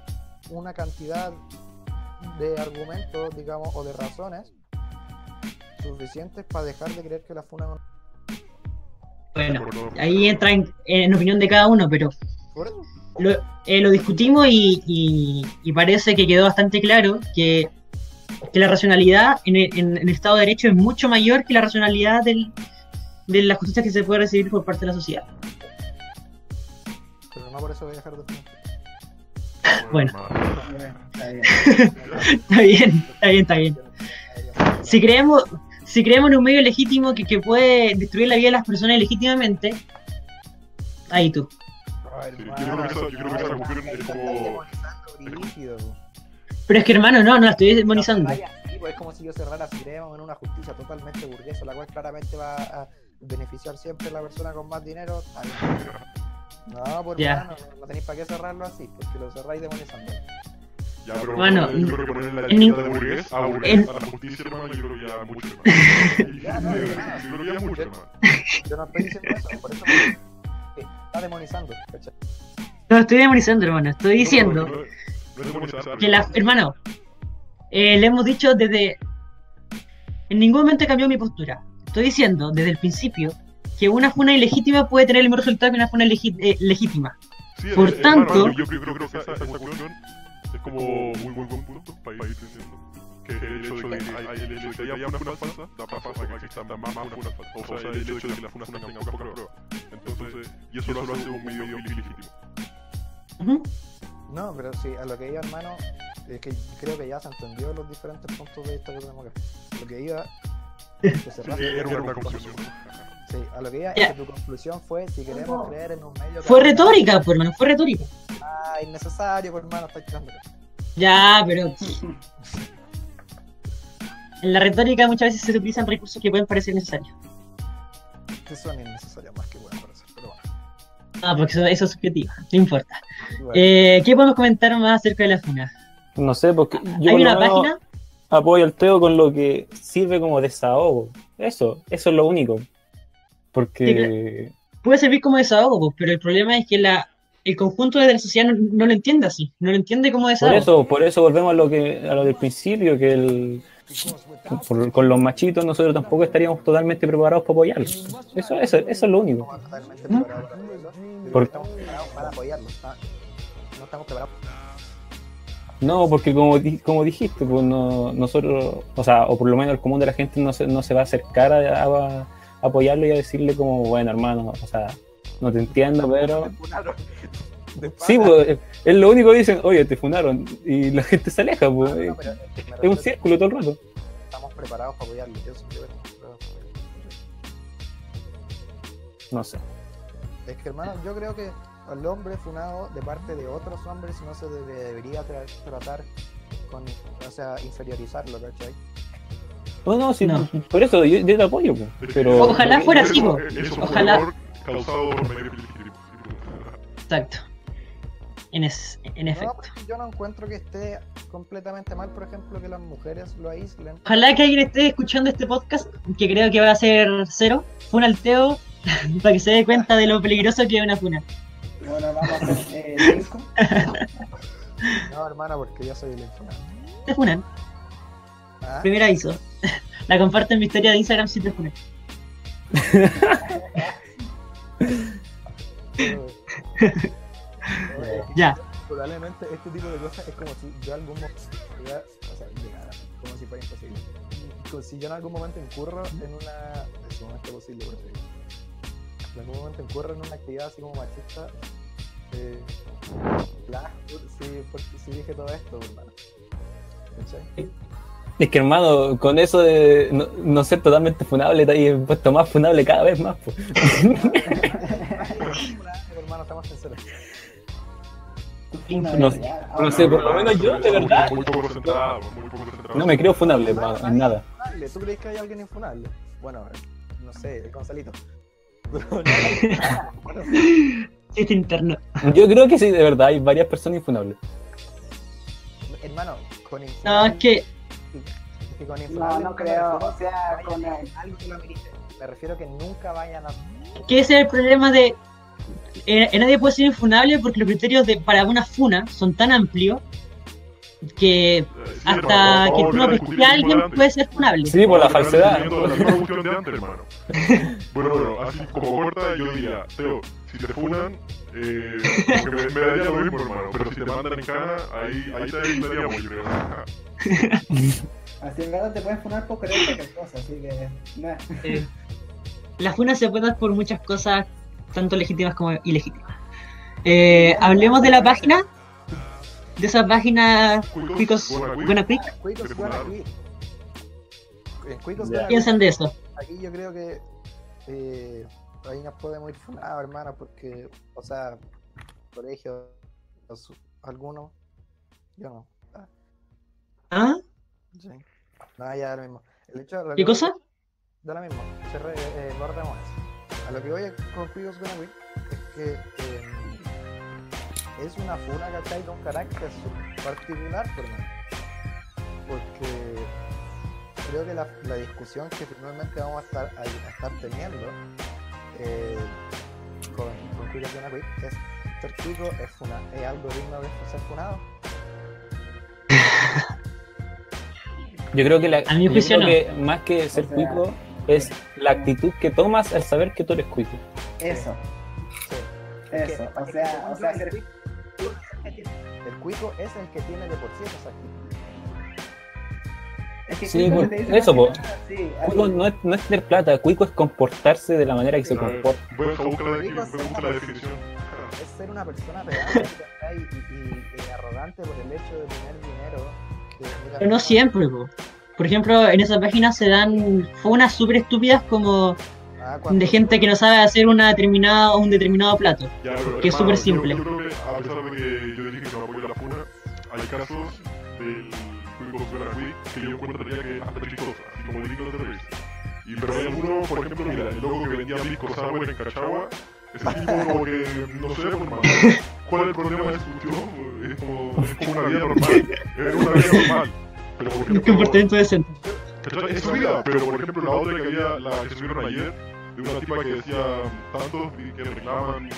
una cantidad de argumentos, digamos, o de razones suficientes para dejar de creer que la funa Bueno, ahí entra en, en opinión de cada uno, pero Por eso, lo, eh, lo discutimos y, y- y parece que quedó bastante claro que, que la racionalidad en el, en el Estado de Derecho es mucho mayor que la racionalidad del- de la justicia que se puede recibir por parte de la sociedad. pero no por eso voy a dejar de. Bueno. Está bien. Está bien, está bien, está bien. Si creemos, si creemos en un medio legítimo que, que puede destruir la vida de las personas legítimamente, ahí tú. Ay, Sí, yo hermano, creo que esa- yo creo que esa cuestión es está como- demonizando brígido, po. Pero es que hermano, no, no la estoy demonizando. Sí, pues es como si yo cerrara si creemos en una justicia totalmente burguesa, la cual claramente va a beneficiar siempre a la persona con más dinero. No, pues Ya. hermano, no, no tenéis para qué cerrarlo así, porque lo cerráis demonizando. Ya, pero Bueno, yo creo que poner la en etiqueta de burgués a burgués en- a la justicia, hermano, yo creo que ya es mucho, hermano. Ya, no, hermano, Yo creo que ya es mucho, hermano. Yo no estoy diciendo eso, por eso porque está demonizando, ¿cachai? No estoy demonizando, hermano. Estoy diciendo No, no, no, no es demonizar, que la, hermano, eh, le hemos dicho desde. En ningún momento he cambiado mi postura. Estoy diciendo desde el principio que una funa ilegítima puede tener el mismo resultado que una funa eh, legítima. Sí, Por eh, hermano, tanto- yo, yo creo que esa, esa cuestión es como muy buen punto para ir entendiendo. Que el hecho de que hay, el hecho de que haya una funa falsa da paso a que existan más, más funas falsas. O sea, el hecho de que las funas tengan pocas pruebas. Entonces, y eso lo hace un medio ilegítimo. No, pero sí, a lo que iba, hermano, es que creo que ya se entendió los diferentes puntos de vista que tenemos acá. Lo que iba. Era una confusión. Sí, a lo que iba es que tu conclusión fue si queremos creer en un medio. Fue retórica, pues, hermano, fue retórica. Ah, innecesario, pues hermano, está tirando. Ya, pero. En la retórica muchas veces se utilizan recursos que pueden parecer necesarios. Que son innecesarios más que pueden parecer, pero bueno. Ah, porque eso, eso es subjetivo, no importa. Bueno, Eh, ¿Qué podemos comentar más acerca de la funa? No sé, porque yo Hay una página, apoyo al Teo con lo que sirve como desahogo. Eso, eso es lo único. Porque puede servir como desahogo, pues, pero el problema es que la, el conjunto de la sociedad no, no lo entiende así, no lo entiende como por desahogo. eso, por eso volvemos a lo que a lo del principio, que el, por- con los machitos nosotros tampoco estaríamos totalmente preparados para apoyarlos. Eso, eso, eso es lo único. estamos totalmente ¿Mm? preparados para eso. pero Por- estamos preparados para apoyarlo. está- No estamos preparados. No, porque como, di- como dijiste, pues no, nosotros, o sea, o por lo menos el común de la gente no se, no se va a acercar a, a- a apoyarlo y a decirle como, bueno, hermano, o sea, no te entiendo, pero... Sí, pues, es lo único que dicen, oye, te funaron, y la gente se aleja, pues, No, es, no, pero, eh, es un círculo todo el rato. Estamos preparados para apoyarlo. Yo simplemente estamos preparados para apoyarlo. No sé. Es que, hermano, yo creo que al hombre funado de parte de otros hombres no se debe- debería tra- tratar con, o sea, inferiorizarlo, ¿cachai? No, no, sí, No. por eso yo, yo te apoyo, pues, pero... Ojalá fuera así, Ojalá. Error causado por medio ilegítimo. Exacto. En, es- en No, efecto. porque yo no encuentro que esté completamente mal, por ejemplo, que las mujeres lo aíslen. Ojalá que alguien esté escuchando este podcast, que creo que va a ser cero, funa al Teo, para que se dé cuenta de lo peligroso que es una funa. Bueno, vamos a hacer eh, cinco. No, hermano, porque yo soy el infunado. Te funan, ¿Ah? primer aviso. La comparto en mi historia de Instagram si te funan. Ya. Probablemente este tipo de cosas es como si yo algún momento, o sea, como si fuera imposible. Como si yo en algún momento incurro en una, es posible, en algún momento incurro en una actividad así como machista, eh, sí, porque sí dije todo esto, hermano. ¿Cachai? Es que hermano, con eso de no, no ser totalmente funable, te has puesto más funable cada vez más, pues. hermano, estamos sinceros. Una No no sé, por lo menos yo, de verdad, Muy poco centrado, muy poco centrado. no me creo funable, hermano, en nada. ¿Tú crees que hay alguien infunable? Bueno, no sé, el Gonzalito. Este interno. Yo creo que sí, de verdad, hay varias personas infunables. hermano, con No, es que que con No, no creo. O sea, con vayan a el- hacer algo que lo amerite. Me refiero que nunca vayan a. ese es el problema de. eh, eh, nadie puede ser infunable porque los criterios de, para una funa son tan amplios que Eh, sí, hasta hermano, que tú a no que alguien puede ser funable. Sí, por la a falsedad. Bueno, bueno, así como corta, yo diría, Teo, si te funan, eh, me, me daría lo mismo, hermano. Pero si te mandan en cana, ahí, ahí te ayudaríamos, yo creo. Así en verdad te pueden funar por creer cualquier cosa, así que. nah. Eh, la funa se puede dar por muchas cosas, tanto legítimas como ilegítimas. Eh, hablemos de la página. De esa página Cuicos Gonna Quick. Quick, Piensan de eso. aquí yo creo que eh, ahí nos podemos ir funados, hermano, porque, o sea, colegios, algunos, yo no. ¿Ah? Sí. No, ya da lo mismo. El hecho, lo ¿Qué que- cosa? Da lo mismo, cerré, eh, guardemos eso. A lo que voy con Cuicos Gonna es que eh, es una funa, ¿cachai? De un carácter particular, por mí. Porque creo que la, la discusión que finalmente vamos a estar, a, a estar teniendo eh, con, con Gonna Quick es ser es, funa, es algo digno de ser funado. Yo creo que, la, A mi yo juicio creo que más que ser O sea- cuico es la actitud que tomas al saber que tú eres cuico. Eso, Sí. eso. O sea, o sea, ser el cuico- es el que tiene de por sí esa actitud. Es que Sí, cuico pues, eso, po. nada, sí. Cuico no es, no es tener plata, cuico es comportarse de la manera que se A ver, comporta. Voy a buscar la, buscar la definición. Es ser una persona pedante y, y- y arrogante por el hecho de tener dinero. Pero no siempre, po. Por ejemplo, en esa página se dan funas súper estúpidas como Ah, de gente que no sabe hacer una determinada, un determinado plato. Ya, pero, Que es hermano, súper simple. Yo, yo creo que, a pesar de que yo dije que no apoyo la funa, hay casos del Quick que yo encontraría que hasta chistosos, así como dignos de reírse. Y pero hay algunos, por ejemplo, mira, el loco que vendía discos sour en Cachagua, ese tipo como que, no sé, por más, ¿cuál es el problema de su tío? Es como, es como una vida normal, es una vida normal. Pero por Un ejemplo, comportamiento decente. Es su vida, pero por ejemplo la otra que había, la que subieron ayer, de una tipa que decía tantos y que reclaman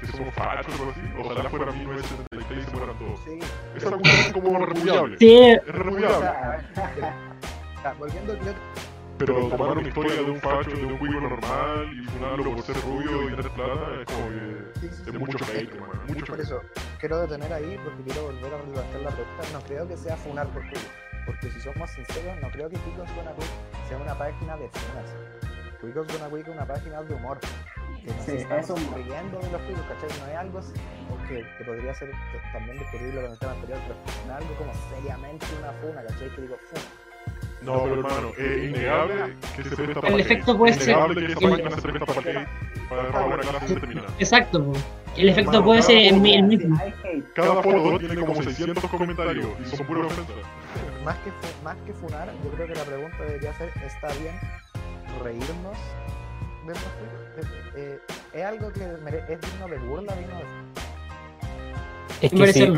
que somos fachos o algo así, ojalá fuera 1976 y se mueran todos. Sí, Esa cuestión es como repudiable. Sí, Es o repudiable. sea, ah, volviendo creo Pero tomar una historia de un facho, de un cuico normal y funarlo por ser rubio y tener plata es como que sí, sí, es sí. mucho hate, hermano. Mucho Por eso, quiero detener ahí porque quiero volver a levantar la pregunta. No creo que sea funar por culo. Porque si somos sinceros, no creo que Cuicos Gonna Quick sea una página de funas. Cuicos Gonna Quick es una página de humor. Que nos Sí, estamos riendo de los cuicos, ¿cachai? No es algo que, que podría ser también discutible con el tema anterior, pero no es algo como seriamente una funa, ¿cachai? Que digo, fun. No, pero hermano, es innegable que se presta para El efecto puede ser- que esa se presta para para, una clase determinada. exacto. El efecto Hermano, puede ser el, mismo. Cada foto tiene como 600 comentarios y son puras ofensas. Más que, más que funar, yo creo que la pregunta debería ser, ¿está bien reírnos de? Eh, ¿Es algo que mere- es digno de burla, digno de Es que Parece si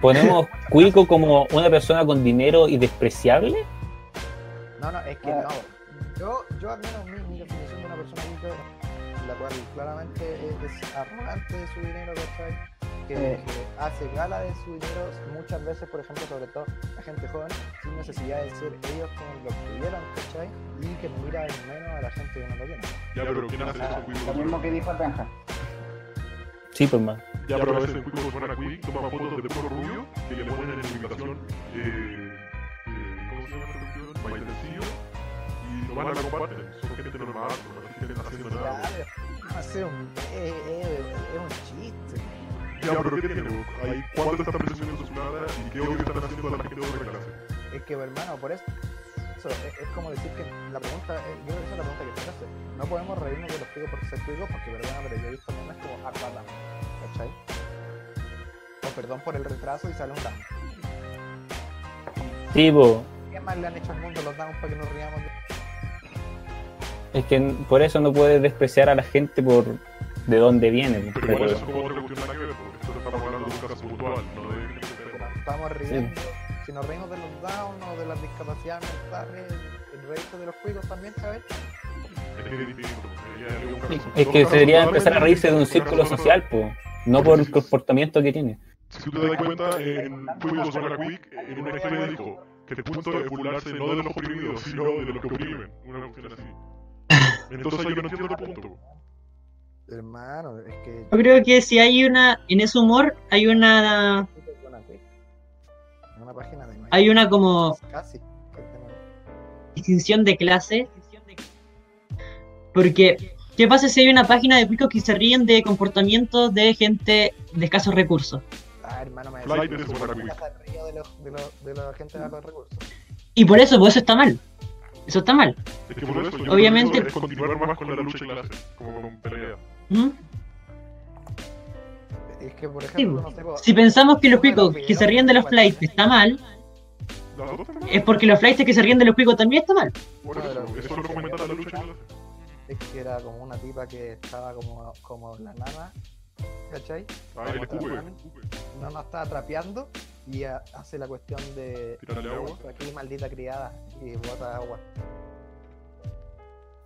ponemos cuico como una persona con dinero y despreciable, No, no, es que Ah. no. Yo, yo al menos mi, mi definición de una persona rica, la cual claramente es, es arrogante de su dinero, ¿cachai? Que, Eh. que hace gala de su dinero muchas veces, por ejemplo, sobre todo la gente joven, sin necesidad de ser ellos quienes lo tuvieron, ¿cachai? Y que mira en menos a la gente que no lo tiene. Ya, pero ¿quién hace eso? Lo mismo que dijo sí, pues más. Ya, pero a veces Cuico suena a Quick, toma fotos de puro rubio, que le ponen en invitación, eh, eh, ¿cómo se llama esta cuestión? Bailecillo, y lo van a la comparten. Son gente normal, no que haciendo nada. Claro, no un- es, es- es un chiste. Ya, pero ¿qué tiene? Ahí, ¿Cuánto están presionando su nada y qué odio están haciendo a la gente de otra clase? Es que, hermano, por eso, eso es, es como decir que la pregunta, es- yo creo que esa es la pregunta que se hace. No podemos reírnos de los cuicos por ser cuicos, porque, perdona, pero yo he visto memes como Aquaman. ¿cachai? O perdón por el retraso y sale un. Sí. ¿Qué más le han hecho al mundo los downs para que nos riamos? de- Es que por eso no puedes despreciar a la gente por de dónde viene. Pero igual eso es como otra cuestión nada que ver, porque esto estamos hablando de un caso puntual, no de... Nos estamos riendo. Si nos reímos de los downs o de las discapacidades mentales, el resto de los juegos también, ¿sabes? Es que es distinto. ya es un caso- Es dos que casos debería empezar a reírse de un círculo social, po. No por el comportamiento que tiene. Si tú te das cuenta, en Fuegos Zona Quick, en una historia dijo que el punto es burlarse no de los oprimidos, sino de los que oprimen. Una cuestión así. Entonces yo no entiendo el punto. Hermano, es que. Yo creo que si hay una, en ese humor, hay una, En una página de hay una como Casi. distinción de clase. Porque, ¿qué pasa si hay una página de picos que se ríen de comportamientos de gente de escasos recursos? Ah, hermano, me Flight decía, es Quick. Casa del río de, los, de, los, de la gente de altos recursos. Y por eso, pues eso está mal. Eso está mal. Es que por eso yo Obviamente- es continuar más con la lucha clase, como con pelea. ¿Mm? Es que, por Sí, ejemplo, po. no sé. po, Si pensamos que los picos que se ríen de los flights está mal, es porque los flights que se ríen de los picos también está mal. Por eso, eso es lo que comenta la lucha clase. Es que era como una tipa que estaba como, como la nana, ¿cachai? Ah, el escupe. No nos estaba trapeando y ha- hace la cuestión de. Tirarle agua. Aquí, maldita criada, y bota agua.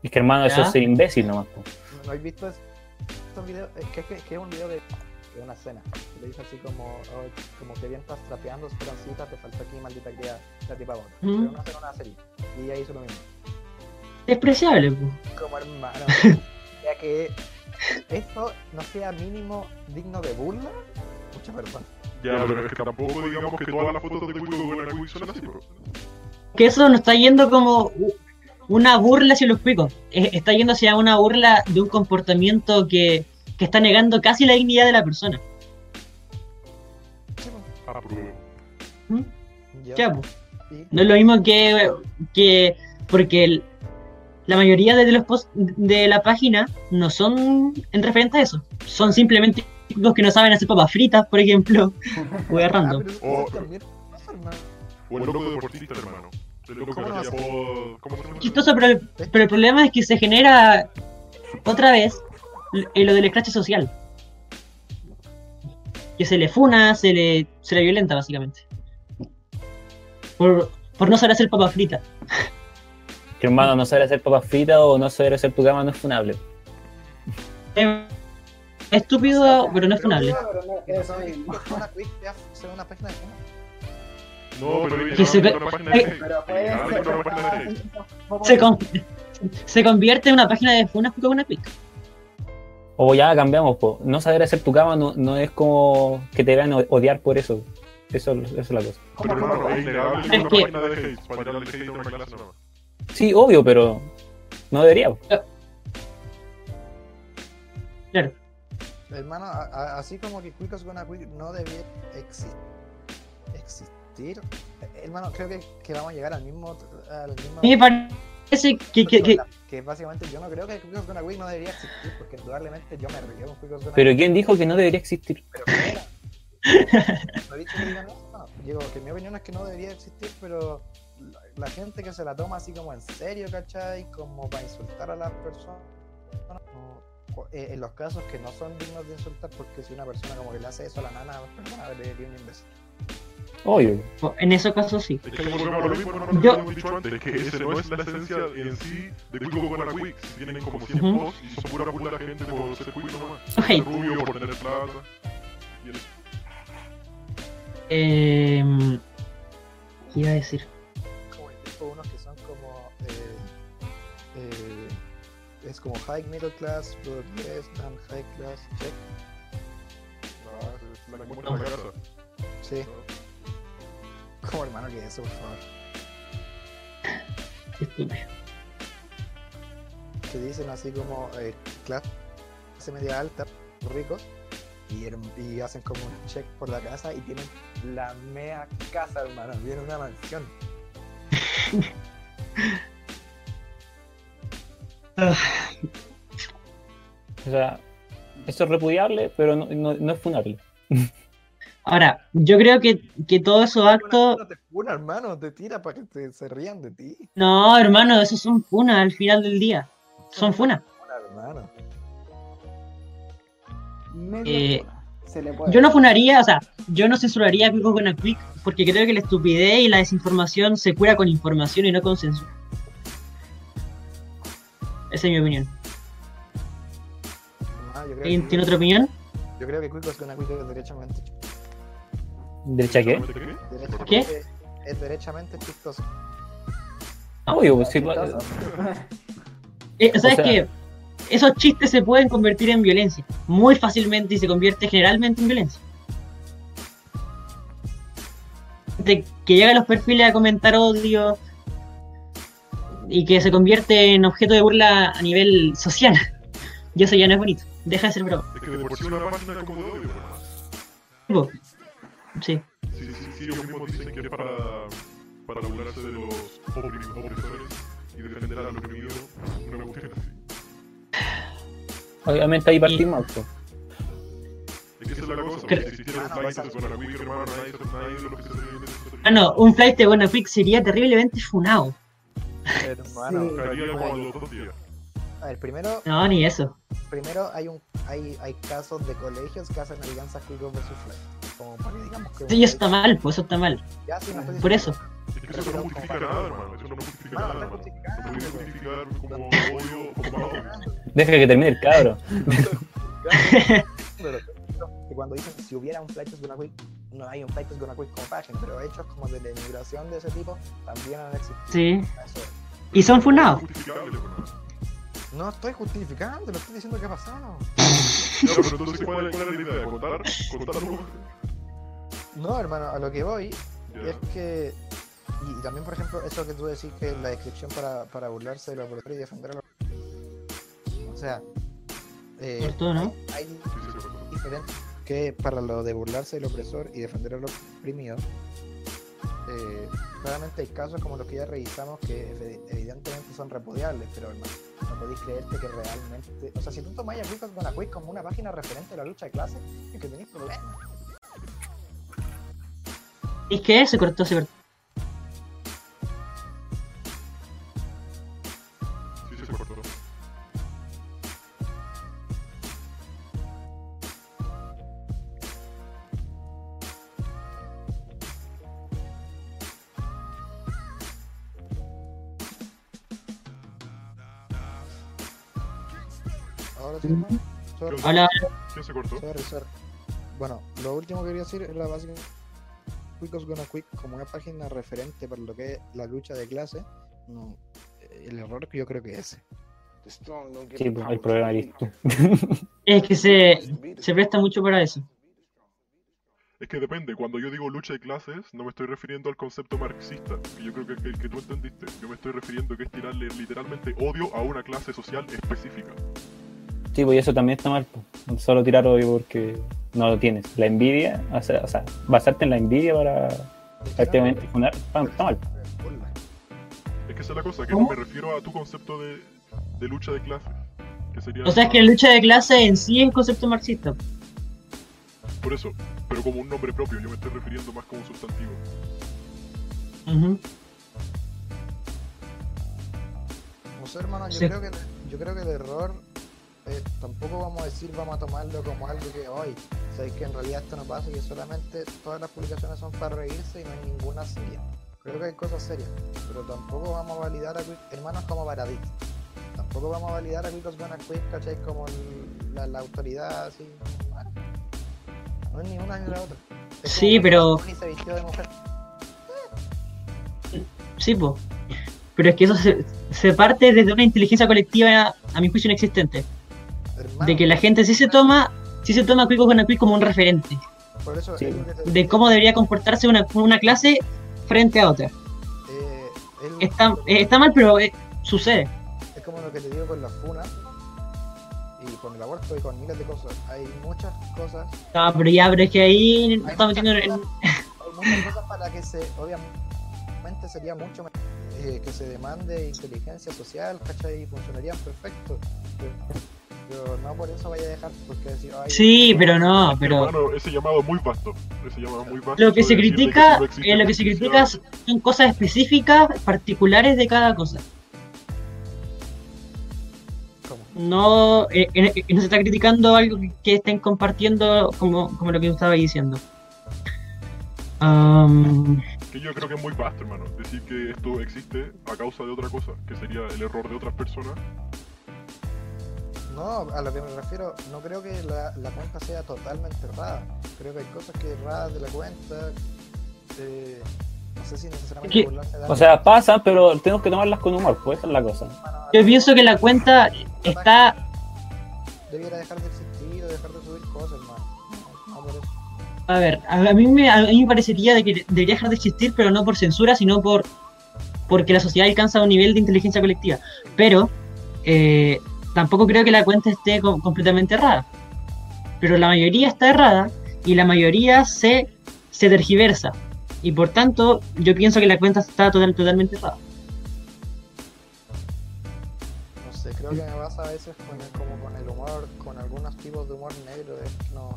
Es que hermano, eso es imbécil nomás. po. ¿No habéis visto es- estos videos? Es que, es que, es que es un video de, de una escena. Le dice así como, "Oh, como que bien estás trapeando, esperancita, te falta aquí, maldita criada. La tipa bota. ¿Mm? Pero no hace una serie. Y ella hizo lo mismo. Despreciable, pues. como hermano. ya que esto no sea mínimo digno de burla, mucha perdón. Ya, pero es que tampoco digamos que todas las fotos de Quick con la Quick son así, bro. Que eso no está yendo como una burla hacia los. Es- Está yendo hacia una burla de un comportamiento que, que está negando casi la dignidad de la persona. Apruebo. ¿Mm? Ya, pues. No es lo mismo que, que porque el- la mayoría de los posts de la página no son en referente a eso. Son simplemente los que no saben hacer papas fritas, por ejemplo. Ah, random. Oh, también pasa, hermano. O el loco deportista, hermano. El loco que ¿Cómo no hacía vas a- pod... ¿Cómo se llama? Chistoso, pero el, pero el problema es que se genera otra vez l- lo del escrache social. Que se le funa, se le, se le violenta, básicamente. Por, por no saber hacer papas fritas. Que hermano, no saber hacer papas fritas o no saber hacer tu cama no es funable. Es estúpido, pero no es funable. Una página de. No, pero Que se. Se, con- se convierte en una página de funas con una quick. O ya cambiamos, po. no saber hacer tu cama no, no es como que te vean odiar por eso. Eso, eso es la cosa. Pero es Es una que- Sí, obvio, pero no debería. Claro. Hermano, a- a- así como que Quicos Gonna Quick no debía exi- existir. Eh, Hermano, creo que, que vamos a llegar al mismo. Al mismo me parece que, que, que- que básicamente yo no creo que Quicos Gonna Quick no debería existir, porque indudablemente yo me río con Quicos Gonna Pero ¿quién dijo que no debería existir? pero fuera. No he dicho que digan eso, no. Digo que mi opinión es que no debería existir, pero la, la gente que se la toma así como en serio, ¿cachai? Como para insultar a las personas. no, eh, en los casos que no son dignos de insultar, porque si una persona como que le hace eso a la nana, perdóname, le diría un imbécil. Obvio. en esos casos sí. Es que a lo mismo, hermano, Yo- hemos dicho antes, es que ese no es la esencia en sí de Quick con la Quick. Si tienen como 100 Ujú. posts y son pura de gente por ser Quick nomás. Ok. Ser rubio, por tener plata. Y el- Eh, ¿Qué iba a decir? Unos que son como. eh, eh, es como high middle class, but less than high class, check. La que muestra la casa. Sí, como hermano que eso, por favor. Estúpido. que dicen así como eh, clase media alta, ricos, y, y hacen como un check por la casa y tienen la mea casa, hermano, viene una mansión. Ah, O sea, Eso es repudiable, pero no, no, no es funable. Ahora, yo creo que, que todos esos actos. No te funa, hermano, te tira para que te- se rían de ti. No, hermano, esos son funas al final del día. Son funas. Funa, hermano. Eh, funa, se le puede Yo no funaría, o sea, yo no censuraría a Quico con a Quick porque creo que la estupidez y la desinformación se cura con información y no con censura. Esa es mi opinión. Ah, yo creo ¿Alguien que- tiene otra opinión? Yo creo que Cuicos con Acuico es derechamente ¿Derecha qué? derechamente- ¿Qué? Es derechamente chistoso. Obvio, pues, sí, Chistoso. Eh, ¿Sabes sea- qué? Esos chistes se pueden convertir en violencia muy fácilmente y se convierte generalmente en violencia. De que llega a los perfiles a comentar odio y que se convierte en objeto de burla a nivel social. Y eso ya no es bonito. Deja de ser broma. Es que de por sí una página como de odio. Sí. Sí, sí, sí, sí, ellos mismos dicen que es para, para burlarse de los opresores y defender al oprimido, una cuestión así. Obviamente ahí partimos. pues. Esa es la cosa, un flight con la Quick, de de eso. Ah, no, un flight de Buena Quick sería terriblemente funado. Hermano, Sí. A ver, primero, No, ni eso. primero hay un hay, hay casos de colegios que hacen alianzas Cuicos versus Fly. Como para que digamos que. Eso ya está mal, pues eso está mal. Ya, sí, no estoy Por eso. Es que eso no justifica nada, hermano. Eso no justifica Ah, nada, no justificando. justificar como odio, odio. Deja que termine el cabro. Que cuando dicen que si hubiera un Flights Gonna Quick, no hay un Flights Gonna Quick como página, pero hechos como de denigración de ese tipo también han existido. Sí. Eso. Y son funados. No estoy justificando, lo estoy diciendo que ha pasado. No, pero entonces, ¿cuál es, la idea? ¿Contar? ¿Contar algo? No, hermano, a lo que voy es que. Y, y también, por ejemplo, eso que tú decís que la descripción para, para burlarse de los opresores y defender a los. O sea. Eh, Cierto, ¿no? Hay Sí, sí, sí, perdón. diferente que para lo de burlarse del opresor y defender al oprimido. Eh, claramente hay casos como los que ya revisamos que evi- evidentemente son repudiables, pero no, podéis creerte que realmente. O sea, si tú tomáis a la Quick como una página referente a la lucha de clases, es que tenéis problemas. Es que se cortó, se cortó. Sorry, Hola, ¿Quién se cortó? sorry, sorry. Bueno, lo último que quería decir es la básica. Quickos Gonna Quick como una página referente para lo que es la lucha de clase. No, eh, el error que yo creo que es ese. Sí, pues el problema tú. es que se, se presta mucho para eso. Es que depende, cuando yo digo lucha de clases, no me estoy refiriendo al concepto marxista, que yo creo que el que tú entendiste. Yo me estoy refiriendo que es tirarle literalmente odio a una clase social específica. Sí, pues y eso también está mal. pues. Solo tirar odio porque no lo tienes. La envidia, o sea, o sea, basarte en la envidia para prácticamente funar, está mal. Es que esa es la cosa, que ¿Cómo? no me refiero a tu concepto de, de lucha de. Que sería O sea, es que la lucha de clase en sí es un concepto marxista. Por eso, pero como un nombre propio, yo me estoy refiriendo más como un sustantivo. No sé, hermano, yo, Sí. creo, que, yo creo que el error eh, tampoco vamos a decir, vamos a tomarlo como algo que hoy, sabéis que en realidad esto no pasa y que solamente todas las publicaciones son para reírse y no hay ninguna seria. Creo que hay cosas serias, pero tampoco vamos a validar a Quick, hermanos como Paradis. Tampoco vamos a validar a Quick Gonna Quick, ¿cachai? Como el- la, la autoridad, así. bueno, no es ni una ni la otra. Es Sí, pero- se vistió de mujer. Sí, pues. Pero es que eso se, se parte desde una inteligencia colectiva, a mi juicio, inexistente. Hermano, De que la gente sí se toma, sí se toma a Quico con como un referente. por eso Sí. es De cómo debería comportarse una, una clase frente a otra. Eh, Está, eh, está mal, pero eh, sucede. es como lo que te digo con las funas y con el aborto y con miles de cosas. Hay muchas cosas, No, pero ya, pero es que ahí hay estamos muchas, metiendo en. cosas, hay muchas cosas para que se, obviamente sería mucho mejor eh, que se demande inteligencia social, ¿cachai? Y funcionarían perfecto. Pero Pero no por eso vaya a dejar, porque decir, ay, Sí, pero no, pero Hermano, ese llamado es muy vasto. Ese llamado muy vasto. lo que se decir critica, no existe eh, lo que se critica son cosas específicas, particulares de cada cosa. ¿cómo? No, eh, eh, eh, no se está criticando algo que, que estén compartiendo como, como lo que yo estaba diciendo. Am, Que yo creo que es muy vasto, hermano. Decir que esto existe a causa de otra cosa, que sería el error de otras personas. No, a lo que me refiero, no creo que la, la cuenta sea totalmente errada. Creo que hay cosas que erradas de la cuenta. eh, no sé si necesariamente de O sea, pasan, pero tenemos que tomarlas con humor, pues esa es la cosa. Yo pienso que la cuenta está Debiera dejar de existir o dejar de subir cosas, hermano. No, no por eso. A ver, a a mí, me, a mí me parecería de que debería dejar de existir, pero no por censura, sino por porque la sociedad alcanza un nivel de inteligencia colectiva. Pero eh, tampoco creo que la cuenta esté com- completamente errada. Pero la mayoría está errada y la mayoría se, se tergiversa. Y por tanto, yo pienso que la cuenta está total, totalmente errada. No sé, creo que me pasa a veces con el, como con el humor, con algunos tipos de humor negro. Es que no,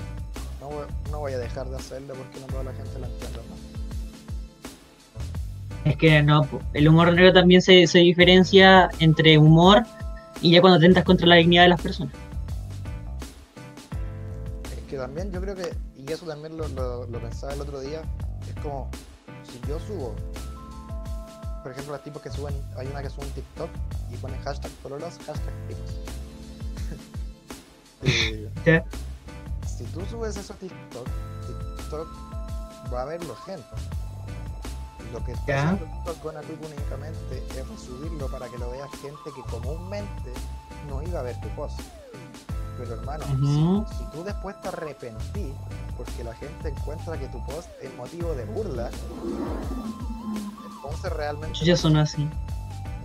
no, voy, no voy a dejar de hacerlo porque no toda la gente lo entiende, ¿no? Es que no, el humor negro también se, se diferencia entre humor y ya cuando atentas contra la dignidad de las personas. Es que también yo creo que, y eso también lo, lo, lo pensaba el otro día, es como, si yo subo, por ejemplo, los tipos que suben, hay una que sube un TikTok y pone hashtag pololos, hashtag tipos. Eh, si tú subes eso a TikTok, TikTok va a verlo gente. Lo que está Ya. haciendo con únicamente es subirlo para que lo vea gente que comúnmente no iba a ver tu post. Pero hermano, si, si tú después te arrepentís porque la gente encuentra que tu post es motivo de burla, entonces realmente, Ya son así.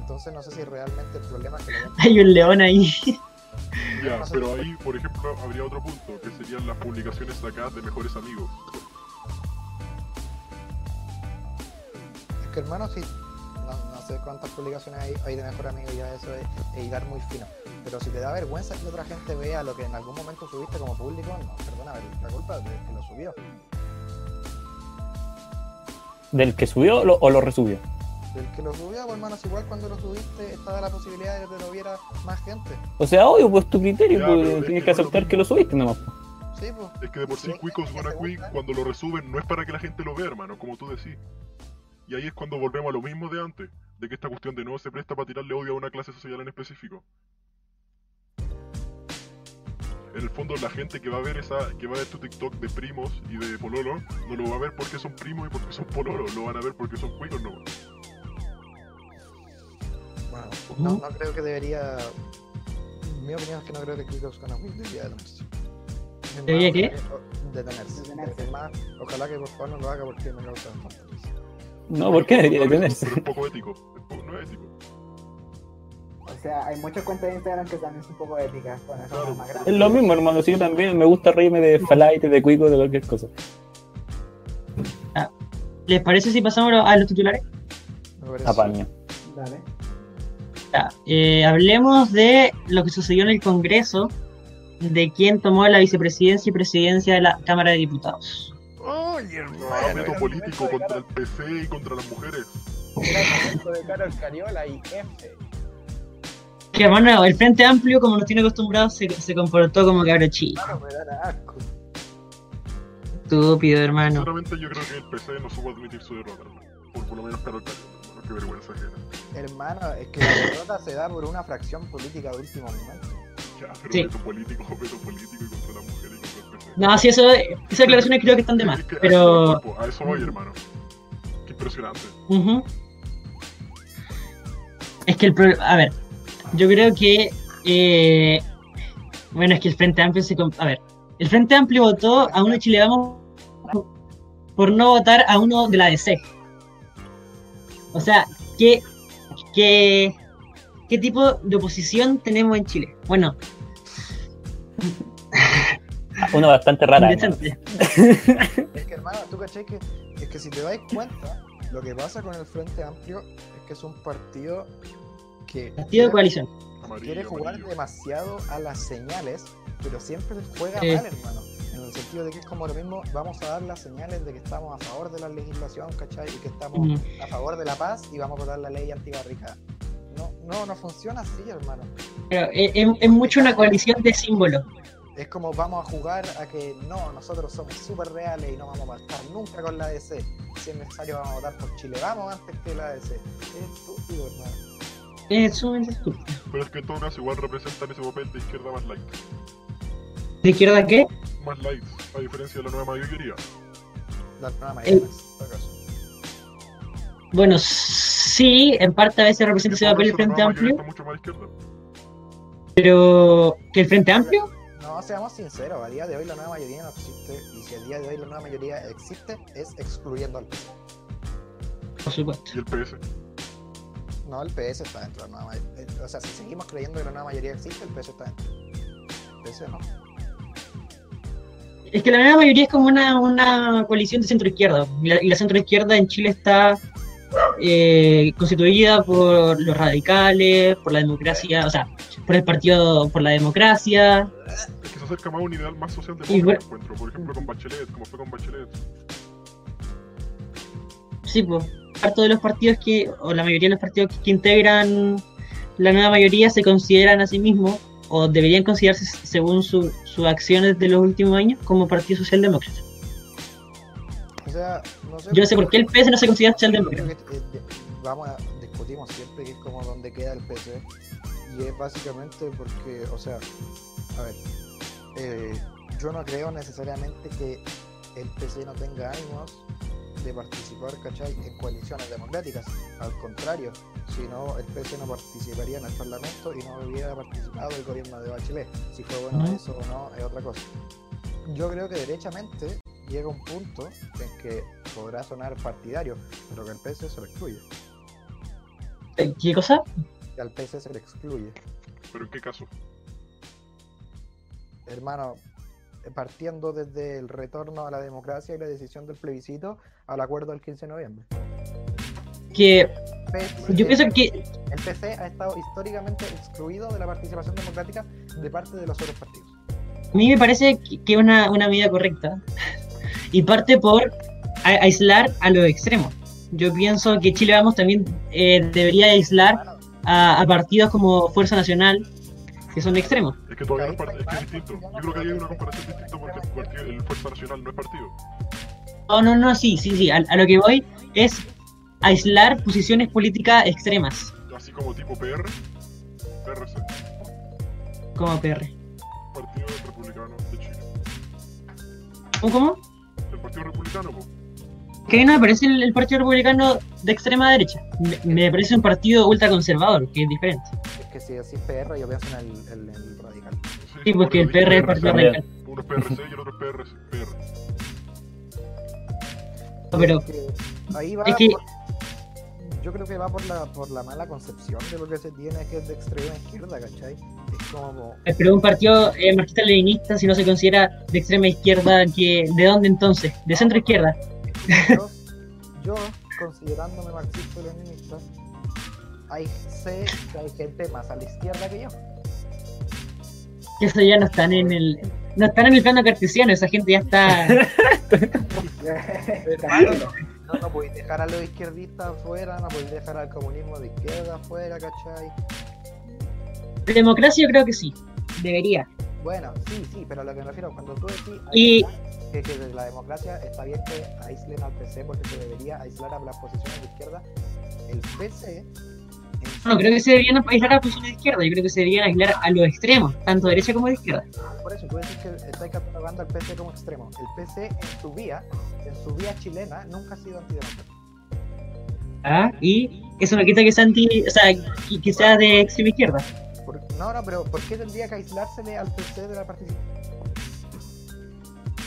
entonces no sé si realmente el problema es que Hay un león ahí. Ya, pero ahí, por ejemplo, habría otro punto, que serían las publicaciones sacadas de mejores amigos. Hermano, si no, no sé cuántas publicaciones hay, hay de mejor amigo, ya eso es, es hilar muy fino. Pero si te da vergüenza que otra gente vea lo que en algún momento subiste como público, no, perdona, la culpa es del que lo subió. ¿Del que subió lo- o lo resubió? Del que lo subió, pues hermano, si igual cuando lo subiste estaba la posibilidad de que lo viera más gente. O sea, obvio, pues tu criterio, Ya, pues, tienes que lo aceptar que lo subiste nomás. pues. Sí, pues. Es que de por sí, Cuicos gusta. cuando lo resuben, no es para que la gente lo vea, hermano, como tú decís. Y ahí es cuando volvemos a lo mismo de antes, de que esta cuestión de nuevo se presta para tirarle odio a una clase social en específico. En el fondo, la gente que va a ver esa, que va a ver tu TikTok de primos y de pololo, no lo va a ver porque son primos y porque son pololos, lo van a ver porque son cuicos, no. Bueno, no, no creo que debería. Mi opinión es que no creo que Kikos con Quick debería detenerse. ¿Debería qué? ojalá que- Detenerse. Detenerse. Es más, ojalá que por favor no lo haga porque me causa bastante. No, ¿por qué debería detenerse? Pero es poco ético, es no es ético. O sea, hay muchas cuentas de Instagram que también son un poco éticas. Bueno, son Claro. más grandes. Es lo mismo, hermano. Si yo también me gusta reírme de Flight, de Cuico, de cualquier cosa. ¿Les parece si pasamos a los titulares? Apaño. Dale. Ya, eh, hablemos de lo que sucedió en el Congreso, de quién tomó la vicepresidencia y presidencia de la Cámara de Diputados. Veto político contra el PC y contra las mujeres. Era el momento de Carol Cariola y F. Que hermano, el Frente Amplio, como nos tiene acostumbrados, se, se comportó como cabro chico. Claro, me da asco. Estúpido, hermano. Sinceramente, yo creo que el PC no supo admitir su derrota. Por, por lo menos Carol Cariola, hermano, qué vergüenza ajena. Hermano, es que la derrota se da por una fracción política de último momento. Ya, pero Sí. veto político, veto político y contra las mujeres No, sí, eso, esas declaraciones creo que están de más. Es que a eso Pero, a eso voy, hermano. Qué impresionante. Ujú. Es que el pro- A ver, yo creo que. eh, bueno, es que el Frente Amplio se. A ver, el Frente Amplio votó a uno de Chile Vamos por no votar a uno de la DC. O sea, ¿qué, qué, qué tipo de oposición tenemos en Chile? Bueno, Una bastante rara. indecente. Es que hermano, tú caché que es que si te das cuenta, lo que pasa con el Frente Amplio es que es un partido que Partido de coalición. Amarillo, quiere jugar amarillo. demasiado a las señales, pero siempre juega Eh. mal, hermano. En el sentido de que es como lo mismo, vamos a dar las señales de que estamos a favor de la legislación, ¿cachai? Y que estamos Ujú. a favor de la paz y vamos a votar la ley antibarricada. No, no, no funciona así, hermano. Pero es, es- es mucho una coalición de símbolos. Es como vamos a jugar a que no, nosotros somos súper reales y no vamos a pactar nunca con la ADC. Si es necesario vamos a votar por Chile, vamos antes que la ADC. Es estúpido, hermano. Es sumamente estúpido. Pero es que en todo caso igual representan ese papel de izquierda más light. ¿De izquierda qué? Más light, a diferencia de la nueva mayoría. La nueva mayoría, en todo caso. Bueno, sí, en parte a veces representa ese papel el Frente Amplio, mucho más izquierda. pero ¿que el Frente Amplio? No, seamos sinceros, a día de hoy la nueva mayoría no existe y si a día de hoy la nueva mayoría existe es excluyendo al PS. Por supuesto. Y el PS. No, el PS está dentro de la nueva mayoría. O sea, si seguimos creyendo que la nueva mayoría existe, el PS está dentro. El PS no. Es que la nueva mayoría es como una, una coalición de centro-izquierda. Y la, y la centro-izquierda en Chile está eh, constituida por los radicales, por la democracia, o sea, por el partido por la democracia. Es que se acerca más a un ideal más social de Y bueno- encuentro. Por ejemplo, con Bachelet, como fue con Bachelet. Sí, pues, parte de los partidos que, o la mayoría de los partidos que, que integran la nueva mayoría se consideran a sí mismos, o deberían considerarse según su- sus acciones de los últimos años, como Partido Socialdemócrata. Sea, no sé. Yo no sé por qué el PS no se considera socialdemócrata. que, eh, vamos a discutimos siempre que es como donde queda el PC y es básicamente porque, o sea, a ver, eh, yo no creo necesariamente que el PC no tenga ánimos de participar, ¿cachai? En coaliciones democráticas, al contrario, si no el PC no participaría en el Parlamento y no hubiera participado el gobierno de Bachelet, si fue bueno eso o no es otra cosa. Yo creo que derechamente llega un punto en que podrá sonar partidario, pero que el PC se lo excluye. ¿Qué cosa? Que al PC se le excluye. Pero en qué caso? Hermano, partiendo desde el retorno a la democracia y la decisión del plebiscito al acuerdo del 15 de noviembre. Que PC yo pienso que El PC ha estado históricamente excluido de la participación democrática de parte de los otros partidos. a mí me parece que que es una, una medida correcta y parte por a- aislar a los extremos. Yo pienso que Chile Vamos también eh, debería aislar a, a partidos como Fuerza Nacional, que son extremos. Es que todavía no es, es que es distinto. Yo creo que hay una comparación distinta porque el, partido- el Fuerza Nacional no es partido. No, no, no, sí, sí, sí. A, a lo que voy es aislar posiciones políticas extremas, Así como tipo PR, PRC, como PR. Partido Republicano de Chile. ¿Cómo? cómo? El Partido Republicano, po. Que a mí no me parece el, el Partido Republicano de extrema derecha. Me, me parece un partido ultraconservador, que es diferente. Es que si así es PR, yo pienso en el, el- el radical. Sí, porque el PR es partido también. radical. Uno es PRC y el otro es PRC. PR. No, pero Es que ahí va es que- por- yo creo que va por la, por la mala concepción de lo que se tiene que es de extrema izquierda, ¿cachai? Es como pero un partido eh, marxista-leninista, si no se considera de extrema izquierda, que ¿de dónde entonces? De centro izquierda. yo, yo, considerándome marxista-leninista, hay, sé que hay gente más a la izquierda que yo. Que eso ya no están en el. No están en el plano cartesiano, esa gente ya está. No, no, podéis dejar a los izquierdistas afuera, no podéis dejar al comunismo de izquierda afuera, ¿cachai? Democracia, yo creo que sí. Debería. Bueno, sí, sí, pero a lo que me refiero, cuando tú decís Y- que, la democracia está bien que aíslen al PC porque se debería aislar a las posiciones de izquierda, el PC. No, creo que se deberían aislar a las posiciones de izquierda. Yo creo que se deberían aislar a los extremos, tanto de derecha como de izquierda. Por eso, tú decís que estáis catalogando al PC como extremo. El PC en su vía, en su vía chilena, nunca ha sido antidemocrático. ¿Ah? Y eso me quita que sea anti. O sea, que, que sea de extrema izquierda. No, no, pero ¿por qué tendría que aislársele al PC de la participación?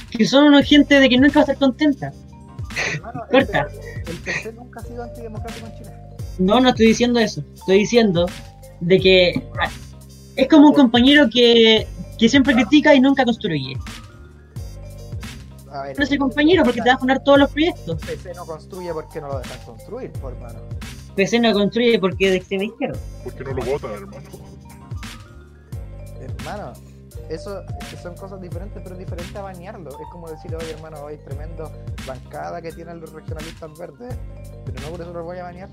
Que son una gente de que nunca va a estar contenta. Hermano, el, Corta. PC, el PC nunca ha sido antidemocrático en Chile. No, no estoy diciendo eso. Estoy diciendo de que es como un compañero que, que siempre critica y nunca construye. A ver, No es el compañero porque te va a poner todos los proyectos. PC no construye porque no lo dejan construir, por mano. PC no construye porque es de extrema izquierda. Porque no lo votan, hermano. Hermano, eso son cosas diferentes, pero es diferente a bañarlo. Es como decir, oye, hermano, hoy tremendo bancada que tienen los regionalistas verdes, pero no por eso los voy a bañar.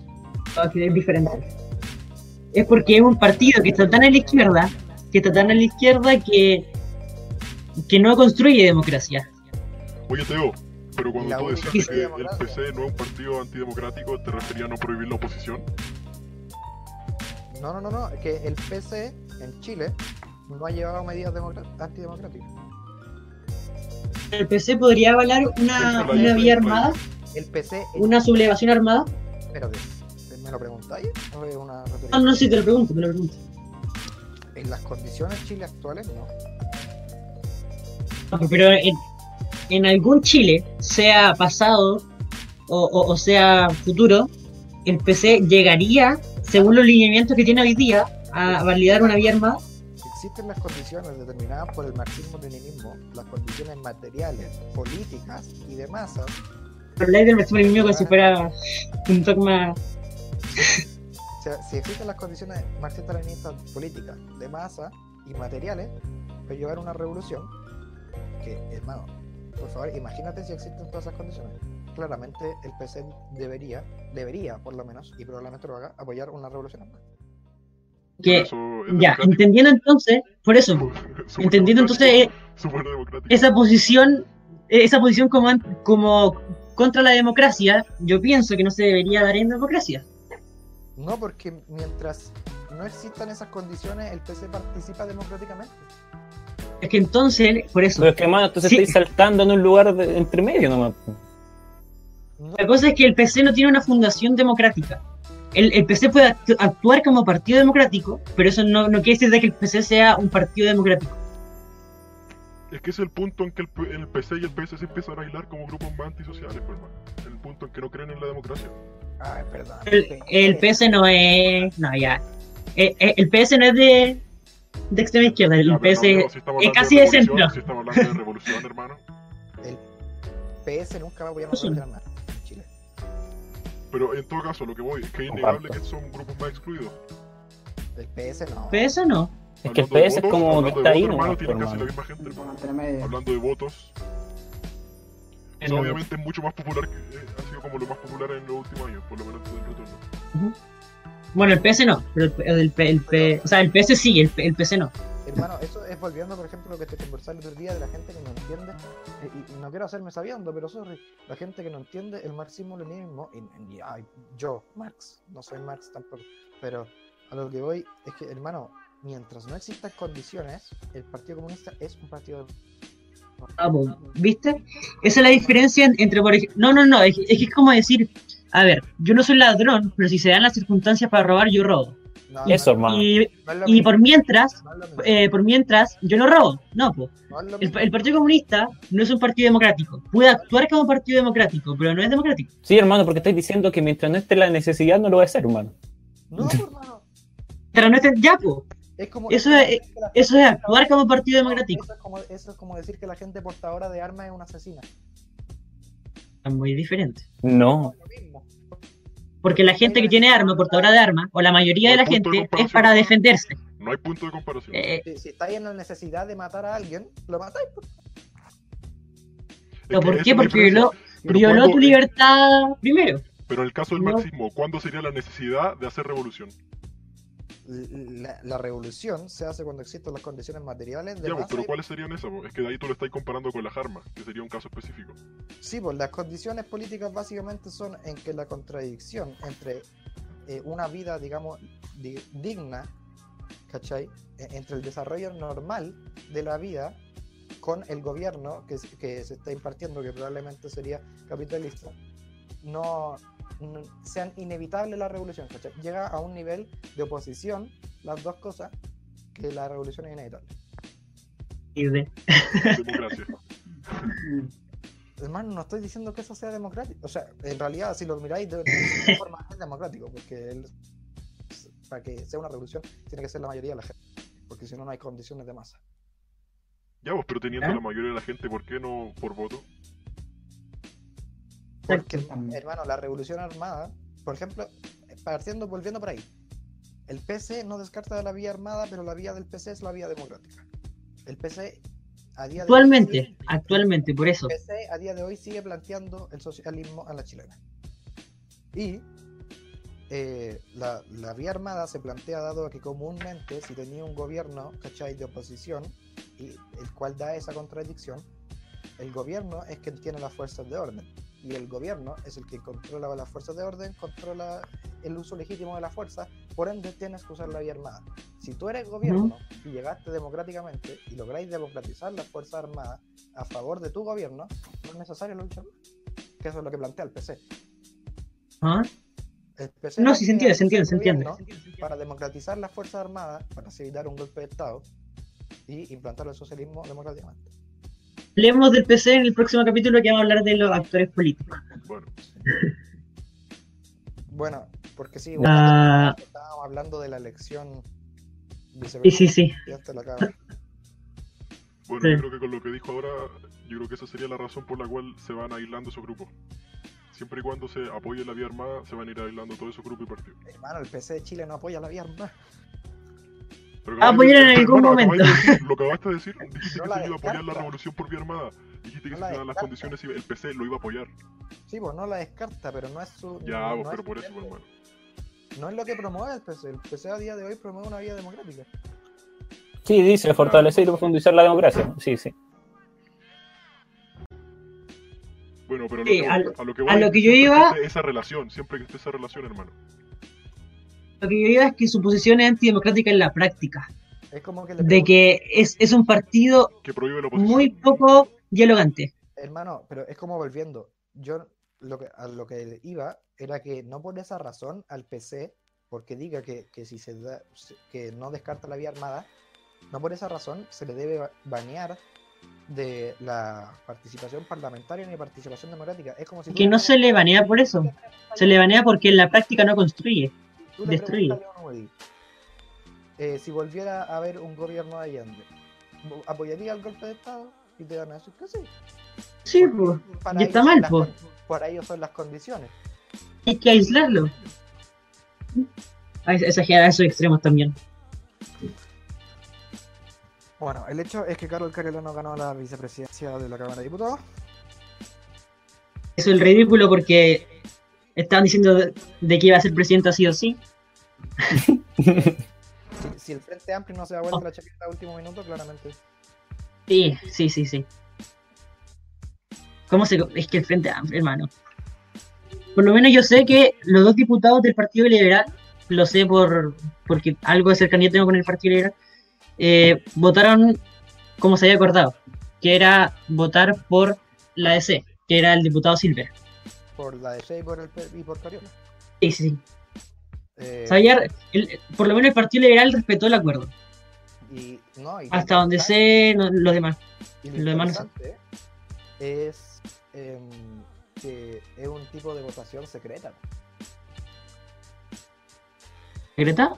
Que es diferente. Es porque es un partido que está tan a la izquierda, que está tan a la izquierda que, que no construye democracia. Oye, Teo, pero cuando tú decías que el. PC no es un partido antidemocrático, ¿te referías a no prohibir la oposición? No, no, no, no, es que el PC en Chile no ha llevado medidas antidemocráticas. El PC podría avalar una, una vía armada, El PC, una sublevación armada. espérate, ¿me lo preguntáis? ¿O es una retórica? No, no sé, te lo pregunto, te lo pregunto. En las condiciones Chile actuales, no. Pero en, en algún Chile, sea pasado o, o- o sea futuro, el PC llegaría, según los lineamientos que tiene hoy día, a validar una vía armada. Existen las condiciones determinadas por el marxismo-leninismo, las condiciones materiales, políticas y de masas, la del marxismo como si fuera un dogma. O sea, si existen las condiciones marxistas-leninistas políticas, de masa y materiales, para llevar una revolución, que, hermano, por favor, imagínate si existen todas esas condiciones. Claramente el PC debería, debería por lo menos, y probablemente lo haga, apoyar una revolución armada. Que, ya, entendiendo entonces, por eso, entendiendo entonces eh, esa posición, eh, esa posición como contra la democracia, yo pienso que no se debería dar en democracia. No, porque mientras no existan esas condiciones, el PC participa democráticamente. Es que entonces, por eso, Pero es que, hermano, entonces Sí. estáis saltando en un lugar de- entre medio nomás. No, la cosa es que el PC no tiene una fundación democrática. El, el PC puede actu- actuar como partido democrático, pero eso no, no quiere decir de que el PC sea un partido democrático. Es que es el punto en que el, P- el PC y el PS se empiezan a bailar como grupos más antisociales, pues, hermano. El punto en que no creen en la democracia. Ay, perdón. El, el PS no es. No, ya. Eh, eh, El, PS no es de, de extrema izquierda, el PS no, no, si estamos es hablando casi de revolución, centro. Si estamos hablando de revolución, hermano. El PS nunca va a apoyar revolución armada en Chile. Pero en todo caso, lo que voy es que es innegable que son grupos más excluidos. El PS no. PS no. Es que el de PS es votos, como que está de ahí votos, hermano, tiene casi la hermano. misma gente, hermano. Hablando de votos, eso No. obviamente es mucho más popular, que, eh, ha sido como lo más popular en los últimos años, por lo menos desde el retorno. Bueno, el PS no, pero el, el, o sea, el PS sí, el, P- el PC no. Hermano, eso es volviendo, por ejemplo, lo que te conversaba el otro día de la gente que no entiende, eh, y, y no quiero hacerme sabiendo, pero sorry, la gente que no entiende el marxismo-leninismo, y, y- ay, yo, Marx, no soy Marx tampoco, pero a lo que voy es que, hermano, mientras no existan condiciones, el Partido Comunista es un partido Ah, pues, ¿Viste? Esa es la diferencia en- entre, por ej- No, no, no, es, es que es como decir, a ver, yo no soy ladrón, pero si se dan las circunstancias para robar, yo robo. No, Eso, no, hermano. Y, por mientras, eh, por mientras, yo no robo. No, pues. El, Partido Comunista no es un partido democrático. Puede actuar como partido democrático, pero no es democrático. Sí, hermano, porque estáis diciendo que mientras no esté la necesidad no lo va a hacer, hermano. No, hermano, Pero no es ya, pues. Es como... Eso es- Eso es actuar como partido democrático. Eso es, como, eso es como decir que la gente portadora de armas es una asesina. Es muy diferente. No. Porque la gente que tiene arma, portadora de arma, o la mayoría de la gente, es para defenderse. No hay punto de comparación. Eh, Si, si estáis en la necesidad de matar a alguien, lo matáis. ¿pero ¿Por qué? Porque violó, violó cuando- tu libertad primero. Pero en el caso del No. marxismo, ¿cuándo sería la necesidad de hacer revolución? La, la revolución se hace cuando existen las condiciones materiales de Ya, pues, pero ¿cuáles serían esas? Es que de ahí tú lo estás comparando con las armas, que sería un caso específico. Sí, pues las condiciones políticas básicamente son en que la contradicción entre eh, una vida, digamos, di- digna, ¿cachai? E- entre el desarrollo normal de la vida con el gobierno que, se- que se está impartiendo, que probablemente sería capitalista, no- sean inevitables la revolución, ¿cachai? Llega a un nivel de oposición las dos cosas que la revolución es inevitable. Y de- Democracia. Hermano, no estoy diciendo que eso sea democrático. O sea, en realidad, si lo miráis de, de forma es democrático, porque el- para que sea una revolución tiene que ser la mayoría de la gente, porque si no, no hay condiciones de masa. Ya, pues, pero teniendo ¿Eh? la mayoría de la gente, ¿por qué no por voto? Porque, hermano, la revolución armada, por ejemplo, partiendo, volviendo por ahí, el PC no descarta la vía armada, pero la vía del PC es la vía democrática. El PC a día de hoy Actualmente, sigue- actualmente, por eso. el PC a día de hoy sigue planteando el socialismo a la chilena. Y eh, la, la vía armada se plantea dado a que comúnmente si tenía un gobierno, ¿cachai?, de oposición, y el cual da esa contradicción, el gobierno es quien tiene las fuerzas de orden. Y el gobierno es el que controla las fuerzas de orden, controla el uso legítimo de la fuerza, por ende tienes que usar la vía armada. Si tú eres gobierno y llegaste democráticamente y lográis democratizar las fuerzas armadas a favor de tu gobierno, no es necesario la lucha armada. Que eso es lo que plantea el PC. ¿Ah? El PC No, sí se entiende, se entiende, se entiende. Para democratizar las fuerzas armadas, para dar un golpe de Estado y implantar el socialismo democráticamente. Hablemos del PC en el próximo capítulo que vamos a hablar de los actores políticos. Bueno, Bueno, porque sí, Ah. estábamos hablando de la elección Sí, sí, sí. la bueno, Sí. yo creo que con lo que dijo ahora, yo creo que esa sería la razón por la cual se van aislando esos grupos. Siempre y cuando se apoye la vía armada, se van a ir aislando todos esos grupos y partidos. Hermano, el PC de Chile no apoya la vía armada. Ah, apoyaron en algún momento. de decir- lo acabaste de decir, dijiste No que la se iba a apoyar la revolución por vía armada. Dijiste que No la se daban las condiciones, el PC lo iba a apoyar. Sí, pues no la descarta, pero no es su. Ya, no, vos, no pero es, por eso, pues, hermano. no es lo que promueve el PC. El PC a día de hoy promueve una vía democrática. Sí, dice fortalecer y profundizar la democracia. Sí, sí. Bueno, pero Sí, lo que, a a, lo- lo que, a lo que yo iba- Esa relación, siempre que esté esa relación, hermano. Lo que yo digo es que su posición es antidemocrática en la práctica. Es como que De que es, es un partido Que prohíbe la oposición. muy poco dialogante. Hermano, pero es como volviendo. Yo lo que, a lo que iba era que no por esa razón al PC, porque diga que, que si se da, que no descarta la vía armada, no por esa razón se le debe ba- banear de la participación parlamentaria ni participación democrática. Es como si tú Que no se le banea por eso. Se le banea porque en la práctica no construye. Tú le a eh, si volviera a haber un gobierno de Allende, ¿vo- ¿apoyaría el golpe de Estado? Y te van a decir que sí. Sí, pues. Y está mal, con- Para ellos son las condiciones. Hay que aislarlo. Exagerar esos extremos también. Bueno, el hecho es que Carlos Carelano ganó la vicepresidencia de la Cámara de Diputados. Eso es el ridículo porque estaban diciendo de, de que iba a ser presidente así o sí. Si, si el Frente Amplio no se da vuelta Oh. la chaqueta a último minuto, claramente. Sí, sí, sí, sí. ¿Cómo se.? Es que el Frente Amplio, hermano. Por lo menos yo sé que los dos diputados del Partido Liberal, lo sé por porque algo de cercanía tengo con el Partido Liberal, eh, votaron como se había acordado, que era votar por la DC, que era el diputado Silver. Por la DC y por, el, y por Cariola. Sí, sí, sí. Eh, el- por lo menos el Partido Liberal respetó el acuerdo. y, no, y Hasta donde sé, no- los demás. Y Lo demás no sé. es em, que es un tipo de votación secreta. ¿Secreta?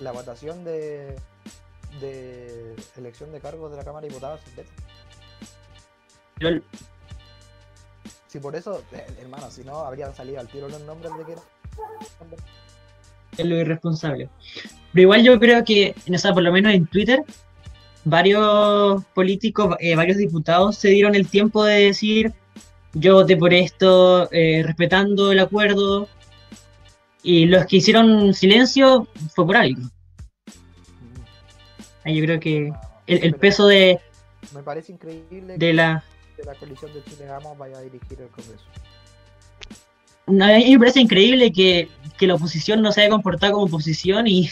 La votación de, de elección de cargos de la Cámara de Diputados secreta. Si por eso, eh, hermano, si no, habrían salido al tiro los nombres de que era. es lo irresponsable. Pero igual yo creo que, o sea, por lo menos en Twitter, varios políticos, eh, varios diputados se dieron el tiempo de decir, yo voté por esto, eh, respetando el acuerdo, y los que hicieron silencio fue por algo. Ahí yo creo que el, el Pero peso de, Me parece increíble de la... que la coalición de Chile Vamos vaya a dirigir el Congreso. A mí me parece increíble que, que la oposición no se haya comportado como oposición y,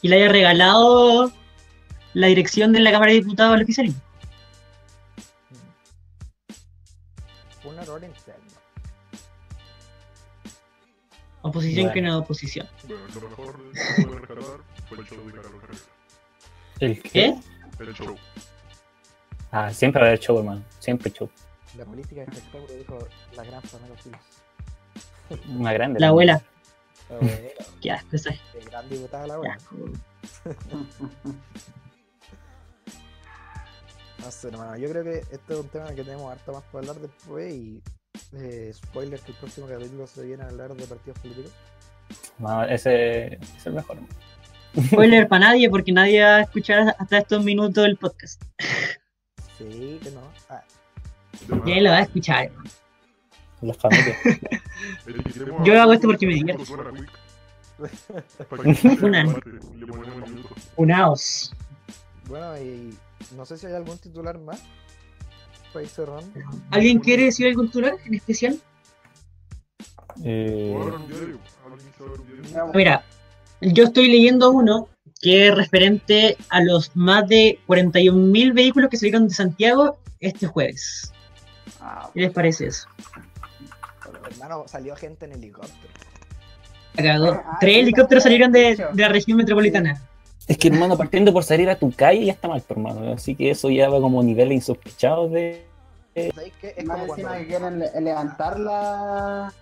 y le haya regalado la dirección de la Cámara de Diputados al oficialismo. Fue un error interno. Oposición Bueno. que no oposición. Bueno, lo mejor que puede rescatar fue el show de Carlos Carrera. ¿El ¿Qué? El show. Ah, siempre va a haber show, hermano. Siempre show. La política de espectáculo dijo la gran Pamela Giles. Una grande. La abuela. La abuela, Qué asco esa. qué gran diputada la abuela. No sé, hermano. Yo creo que este es un tema que tenemos harto más para hablar después y eh, spoiler que el próximo capítulo se viene a hablar de partidos políticos. No, ese es el mejor. Spoiler para nadie, porque nadie va a escuchar hasta estos minutos el podcast. Sí, que no. Ah, Y ahí lo va a escuchar. La familia. Yo hago esto porque me divierto. Minutos. Unaos. bueno, y no sé si hay algún titular más. Cerrando. ¿Alguien quiere decir algún titular en especial? Eh, ¿Puedo hablar un un? Mira, yo estoy leyendo uno que es referente a los más de 41.000 vehículos que salieron de Santiago este jueves. Ah, ¿Qué les parece eso? Hermano, salió gente en helicóptero. La cagó. Ah, Tres helicópteros salieron de, la región metropolitana. es que, hermano, partiendo por salir a tu calle ya está mal, hermano. Así que eso ya va como niveles insospechados de. Es Más como encima cuando. que quieren le- levantar la,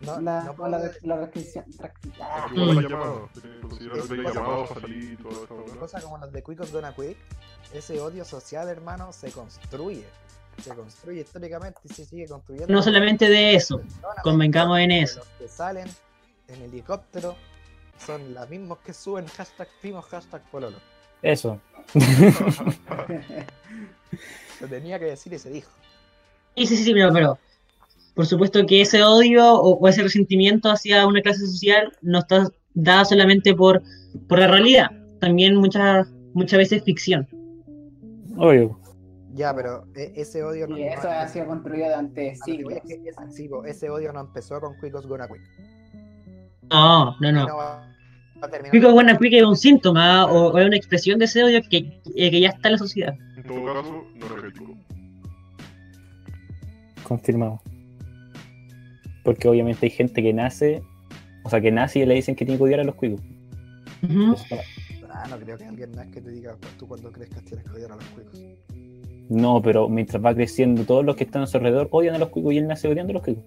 No, la, no la, puedo- la restricción. restric- ah, Porque igual Mm. hay llamados. Tiene que considerar que hay llamados para salir y toda esa weá. Cosa como las de Quick of Gonna Quick, ese odio social, hermano, se construye. Se construye históricamente y se sigue construyendo. No solamente de eso, convengamos en eso. Los que salen en helicóptero son los mismos que suben hashtag primos, hashtag pololo. Eso. Se tenía que decir y se dijo. Sí, sí, sí, pero, pero por supuesto que ese odio o, o ese resentimiento hacia una clase social no está dada solamente por, por la realidad, también muchas muchas veces ficción. Obvio. Ya, pero e- ese odio Y eso ha sido construido durante a lo que voy siglos. es que ese- sí, po, ese odio no empezó con Quick Gonna Quick. No, no, no. no va va a terminar. Pico buena pique es un síntoma o, o es una expresión de ese odio que, eh, que ya está en la sociedad. En todo caso, no es. Confirmado. Porque obviamente hay gente que nace, o sea, que nace y le dicen que tiene que odiar a los cuicos. Ah, no creo que alguien que te diga tú cuando crezcas tienes que odiar a los cuicos. No, pero mientras va creciendo, todos los que están a su alrededor odian a los cuicos y él nace odiando a los cuicos.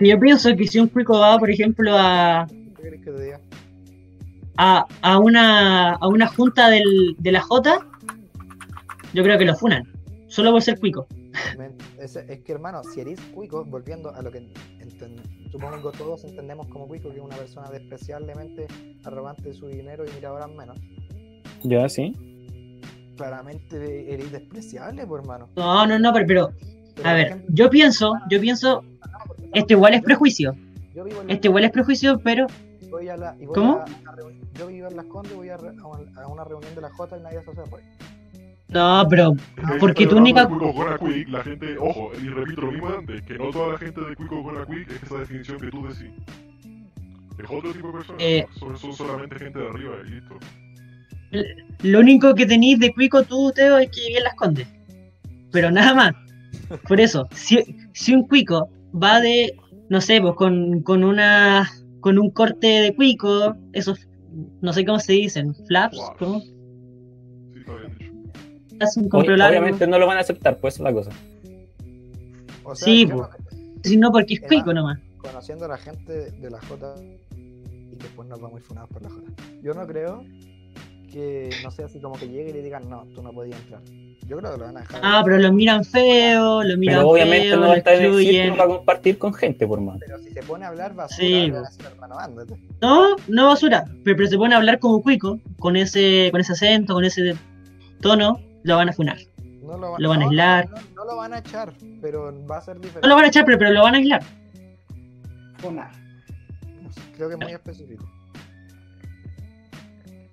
Yo pienso que si un cuico va, por ejemplo, a, ¿Qué crees que te diga? a, a una, a una junta del, de la J, yo creo que lo funan. Solo por ser cuico. Es, es que hermano, si eres cuico, volviendo a lo que enten- supongo que todos entendemos como cuico, que es una persona despreciablemente arrogante de su dinero y mira ahora menos, Ya, sí. claramente eres despreciable, pues hermano. No, no, no, pero, pero Pero, a por ver, yo pienso, yo pienso, esto igual es prejuicio. yo vivo en la- Este igual es prejuicio, pero voy a la, y voy ¿Cómo? a- a yo vivo en Las Condes, voy a, re- a un- a una reunión de la J y nadie se hace pues. No, pero Porque tu única- Quick, la gente, ojo, y repito lo mismo de antes, que no toda la gente de Quico Gonna Quick es esa definición que tú decís. Es otro tipo de personas, Eh. son, son solamente gente de arriba y listo. lo único que tenéis de cuico tú, Teo, es que vivís en las condes. Pero nada más. Por eso, si, si un cuico va de, no sé, pues con, con una con un corte de cuico, esos, no sé cómo se dicen, flaps, Flaps. ¿cómo? Largo. obviamente no lo van a aceptar, pues esa es la cosa. O sea, Sí, pues. Si no, porque es cuico nomás. conociendo a la gente de la J y después nos vamos a ir funados por la J. Yo no creo que, no sé, así como que llegue y le digan, no, tú no podías entrar. Yo creo que lo van a dejar. Ah, pero lo miran feo, lo miran Pero obviamente feo, no va a estar en el círculo para compartir con gente, por más. Pero si se pone a hablar basura, Sí, a hermano, ándate. No, no basura, pero, pero se pone a hablar como cuico, con ese, con ese acento, con ese tono, lo van a funar. No lo, Lo van a aislar. No, no, no lo van a echar, pero va a ser diferente. No lo van a echar, pero, pero lo van a aislar. Una. Creo que es muy específico.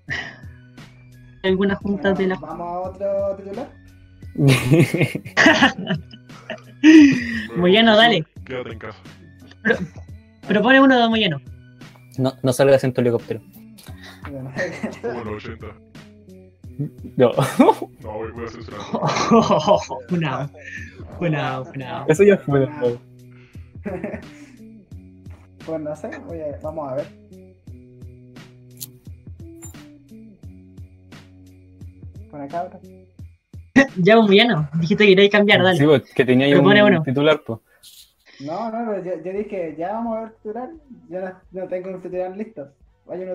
Algunas juntas de la Vamos a otro titular. Moyano, dale. Quédate en casa. Propone uno de Moyano. no, no salgas en tu helicóptero. Bueno, Como los 80. No. No, voy, voy a censurar. Funado. Funado, funado. Eso ya fue. pues no sé, voy a- vamos a ver. Por acá, bro. Ya, pues, Moyano. Dijiste que querías cambiar, dale. Sí, pues, que tenía Propone un uno. titular, pues. No, no, pero yo, yo dije, ya vamos a ver titular. Yo no, no tengo un titular listo.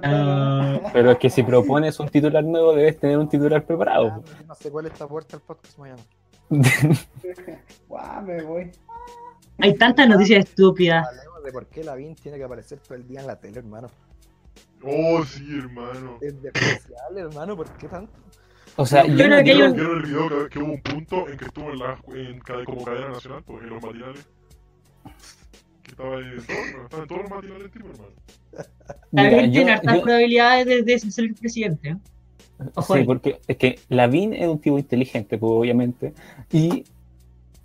Ah, Pero es que si propones un titular nuevo, debes tener un titular Ah, preparado. yo no sé cuál es esta puerta al podcast mañana. Guau, me voy. Hay tantas noticias estúpidas. Hablemos de por qué Lavín tiene que aparecer todo el día en la tele, hermano. Oh, sí, hermano. Es especial, hermano, ¿por qué tanto? O sea, Yo yo creo no que un- ¿Vieron el video que, que hubo un punto en que estuvo en la, en, como cadena nacional, pues, en los matinales? Que estaba en, todo- estaba en todos los matinales el tipo, hermano. mira, Lavín yo- tiene hartas probabilidades de, de ser presidente. ¿eh? Ojo Sí, ahí. porque es que Lavín es un tipo inteligente, pues, obviamente, y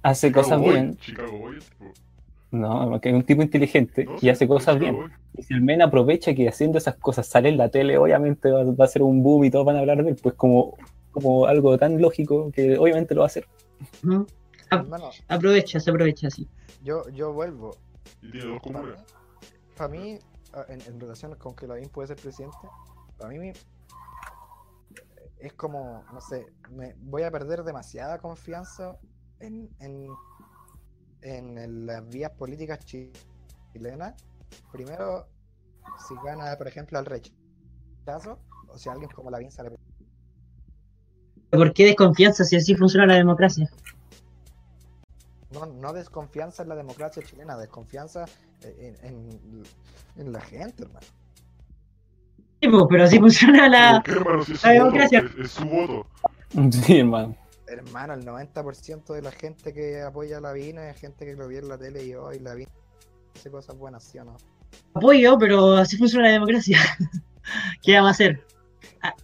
hace Chicago cosas Boy, bien. Chicago Boy, el tipo. No, porque es un tipo inteligente No, y hace cosas Chicago bien. Boy. Y si el men aprovecha que haciendo esas cosas sale en la tele, obviamente va, va a ser un boom y todos van a hablar de él, pues como, como algo tan lógico que obviamente lo va a hacer. Aprovecha, se aprovecha, sí. yo, yo vuelvo. Y tiene dos Para mí, comunas. para mí, en, en relación con que Lavín puede ser presidente, para mí es como, no sé, me voy a perder demasiada confianza en, en, en las vías políticas chi- chilenas. Primero, si gana, por ejemplo, al rechazo, o si alguien como Lavín sale. ¿Por qué desconfianza si así funciona la democracia? No, no desconfianza en la democracia chilena, desconfianza en, en- en la gente, hermano. Sí, po, pero así funciona la... ¿Por qué, hermano? Si es su la voto, democracia. es, es su voto. Sí, hermano. Hermano, el 90% de la gente que apoya a Lavín es gente que lo vio en la tele y hoy Lavín hace cosas buenas, ¿sí o no? apoyo, pero así funciona la democracia. ¿Qué vamos a hacer?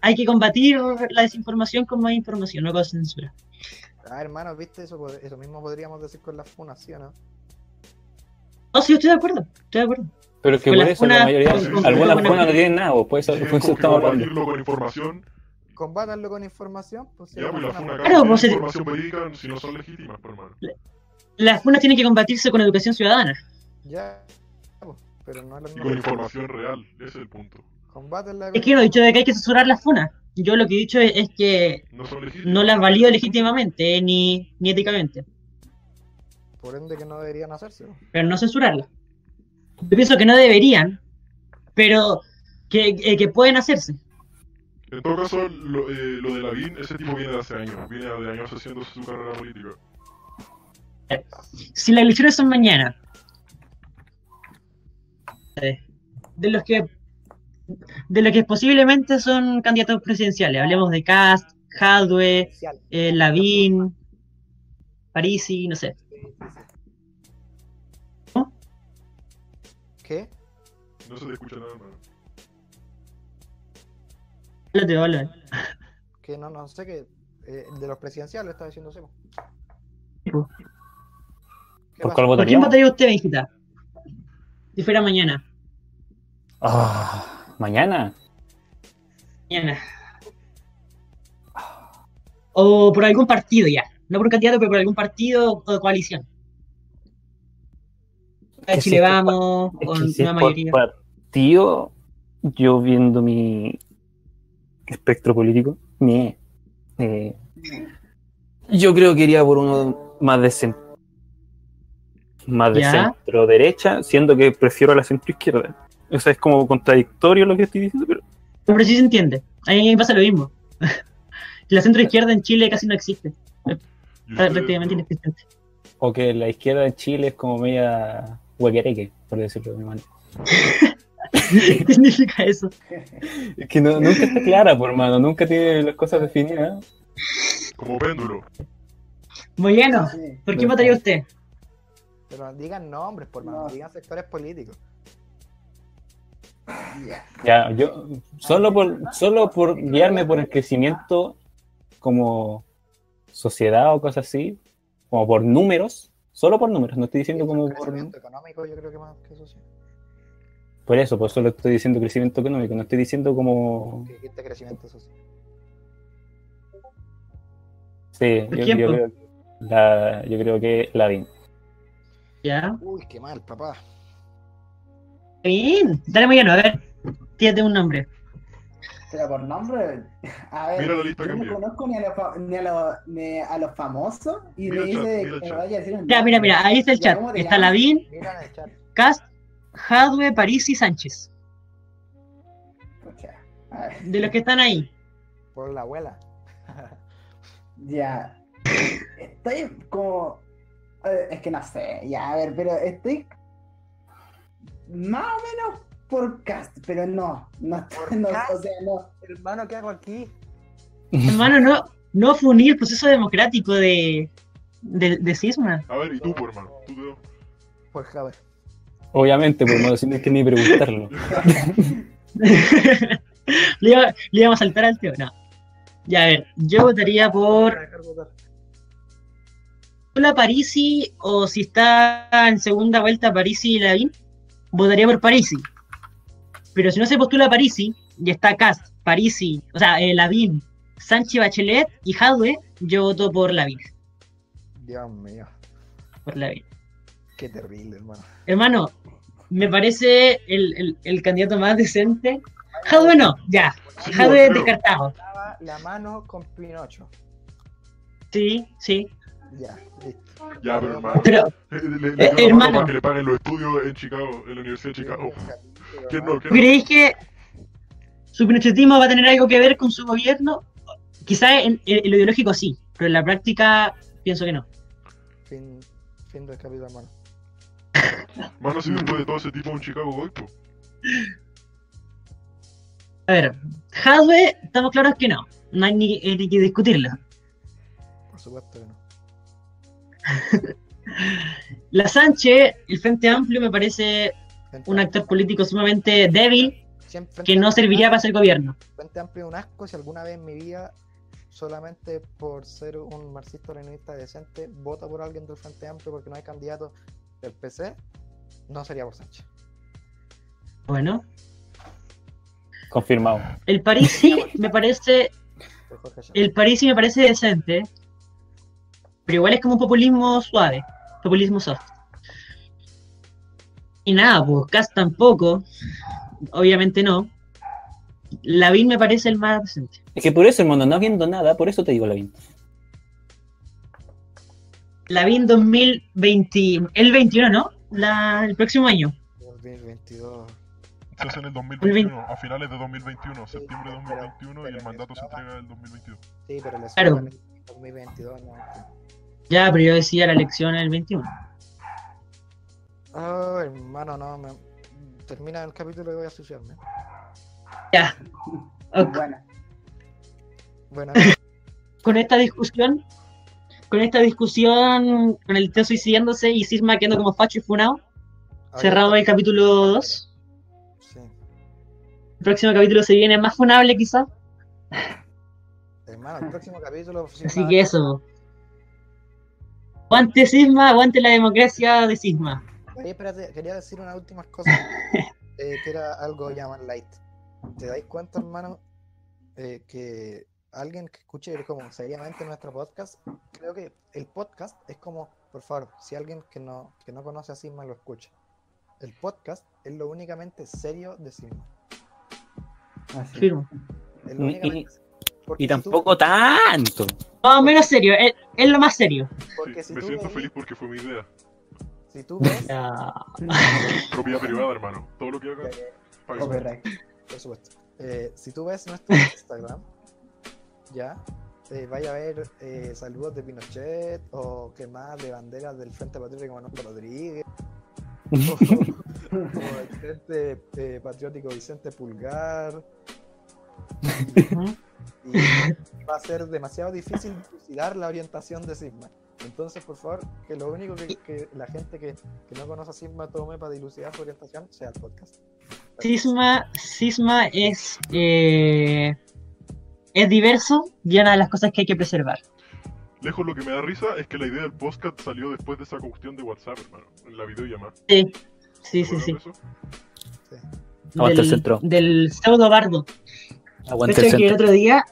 Hay que combatir la desinformación con más información, no con censura. Ah, hermano, ¿viste? Eso, eso mismo podríamos decir con las funas, ¿sí o no? No, sí, estoy de acuerdo, estoy de acuerdo. Pero es que Con por eso la funas- mayoría, con- con- algunas con- funas no tienen nada, pues, por eso, por es que estamos hablando. combatirlo con información. Combátanlo con información, pues sí, Ya, pues la una funa acá Claro, no pues, tiene sí. información verídica si no son legítimas, pues, hermano. Las funas tienen que combatirse con educación ciudadana. Ya, pues, pero no lo Y con información real, ese es el punto. Combátenla Es que yo no he dicho de que hay que censurar las funas. Yo lo que he dicho es, es que No las valido legítimamente eh, ni, ni éticamente, por ende que no deberían hacerse. pero no censurarlas. Yo pienso que no deberían, pero que, eh, que pueden hacerse. En todo caso, lo, eh, lo de Lavín, ese tipo viene de hace años. Viene de años haciendo su carrera política. Si las elecciones son mañana, eh, de los que de los que posiblemente son candidatos presidenciales, hablemos de Cast, Hadwe, eh, Lavín, Parisi, no sé. ¿Qué? No se te escucha nada, hermano. Háblate, háblate. Que no, no sé qué. eh, de los presidenciales está diciendo Sebo. ¿Qué ¿Por ¿Por quién votaríamos? votaría usted? Si fuera mañana. Ah, mañana. Mañana. O por algún partido ya. No por un candidato, pero por algún partido o coalición. que Chile es Vamos, Es con que si una es por mayoría. partido, yo viendo mi espectro político, eh, yo creo que iría por uno más de cen- más de Ya. centro derecha, siendo que prefiero a la centro izquierda. O sea, es como contradictorio lo que estoy diciendo, pero Pero sí se entiende. A mí me pasa lo mismo. La centro izquierda en Chile casi no existe. Está ustedes, prácticamente inexistente. o que la izquierda de Chile es como media huequereque, por decirlo de mi manera. ¿Qué significa eso? Es que no- nunca está clara, por mano, nunca tiene las cosas definidas. Como péndulo. Sí. ¿Por qué votaría usted? Pero digan nombres, por mano, No. digan sectores políticos. Ya. Yo solo por solo por guiarme por el crecimiento como sociedad o cosas así, como por números, solo por números, no estoy diciendo como por, crecimiento económico, yo creo que más que eso sí. por eso, pues solo estoy diciendo crecimiento económico, no estoy diciendo como dijiste crecimiento social. sí, ¿Por yo, creo la, yo creo que la DIN. Ya. Uy, qué mal, papá. Bien. Dale, Moyano, a ver. Tírate un nombre. Pero por nombre, a ver, yo no conozco ni a, los, ni, a los, ni a los famosos y Mira me chat, dice que me vaya a decir un Ya, mira, mira, ahí está el chat. ¿cómo te Está? Lavín. Cast, Hadwe, París y Sánchez. Pucha, a ver, De los que están ahí. Por la abuela. Ya. Estoy como. eh, Es que no sé, ya, a ver, pero estoy. Más o menos por cast, pero no, no, ¿Por no, cast? o sea, no. Hermano, ¿qué hago aquí? Hermano, no, no fue unir el proceso democrático de, de, de Cisma. A ver, y tú, por hermano. Tú, Teo. Por Javier. Obviamente, pues no tienes que ni preguntarlo. le, iba- le íbamos a saltar al tío, no. Ya, a ver, yo votaría por la Parisi o si está en segunda vuelta Parisi y Lavín, votaría por Parisi. Pero si no se postula Parisi y está Cast, Parisi, o sea, eh, Lavín, Sánchez Bachelet y Jadwe, yo voto por Lavín. Dios mío. Por Lavín. Qué terrible, hermano. Hermano, me parece el, el- el candidato más decente. Jadwe no, ya. Jadwe descartado. La mano con Pinocho. Sí, sí. Ya, listo. Ya, pero hermano. Pero, Le, le Eh, hermano. mano para que le paguen los estudios en Chicago, en la Universidad de Chicago. ¿Quién no? ¿Quién no? ¿creéis que su pinochetismo va a tener algo que ver con su gobierno? Quizás en, en lo ideológico sí, pero en la práctica pienso que no. Fin, fin del capítulo, hermano. Mano, si después de todo ese tipo un Chicago po. A ver, Hadwe, estamos claros que no. No hay ni, eh, ni que discutirlo. Por supuesto que no. La Sánchez, el Frente Amplio, me parece Frente un actor político sumamente débil Siempre- que no Amplio serviría para ser gobierno. Frente Amplio es un asco. Si alguna vez en mi vida, solamente por ser un marxista-leninista decente, vota por alguien del Frente Amplio porque no hay candidato del PC, no sería por Sánchez. Bueno, Confirmado. el Parisi me parece el Parisi me parece decente, pero igual es como un populismo suave, populismo soft. Y nada, pues Cast tampoco, obviamente no. Lavín me parece el más decente. Es que por eso, hermano, no viendo nada, por eso te digo la vida. Lavín 2020, el 21, ¿no? La, el próximo año. 2022. Se hace en el 2021, a finales de 2021, septiembre de 2021, y el mandato se entrega en el 2022. Sí, pero le Claro. suena el 2022. No. Ya, pero yo decía la elección en el 21. Oh, hermano, no. Me... Termina el capítulo y voy a suicidarme. Ya. Ok. Bueno, Bueno, Con esta discusión, con esta discusión, con el Teo suicidándose y Sisma quedando como facho y funado, cerramos el capítulo 2. Sí. El próximo capítulo se viene más funable quizás. Hermano, el próximo capítulo. sí, Así que eso. Aguante Sisma, aguante la democracia de Sisma. Oye, espérate, quería decir unas últimas cosas. eh, que era algo ya más light. ¿Te dais cuenta, hermano? eh, que alguien que escuche como seriamente nuestro podcast, creo que el podcast es como, por favor, si alguien que no, que no conoce a Sigma lo escucha. El podcast es lo únicamente serio de Sigma. así. Firmo. Es lo únicamente serio. Porque Y tú- tampoco tanto. Más o menos serio, es, es lo más serio. porque Sí, si me tú siento veis- feliz porque fue mi idea. Si tú ves. Propiedad privada, hermano. Todo lo que haga, su- Copyright. por supuesto, eh, si tú ves nuestro Instagram, ya, eh, vaya a ver eh, saludos de Pinochet o que más de banderas del Frente Patriótico Manuel Rodríguez. o, o el Frente eh, Patriótico Vicente Pulgar. Y, va a ser demasiado difícil dilucidar la orientación de Sigma. Entonces, por favor, que lo único que, que la gente que, que no conoce a Sigma tome para dilucidar su orientación sea el podcast. Sisma, Sisma es, eh, es diverso y una de las cosas que hay que preservar. Lejos lo que me da risa es que la idea del podcast salió después de esa cuestión de WhatsApp, hermano. En la videollamada. Sí, sí, sí. sí. ¿Recuerdan eso? Aguante el centro. del pseudo bardo. Aguante el que el centro. otro día,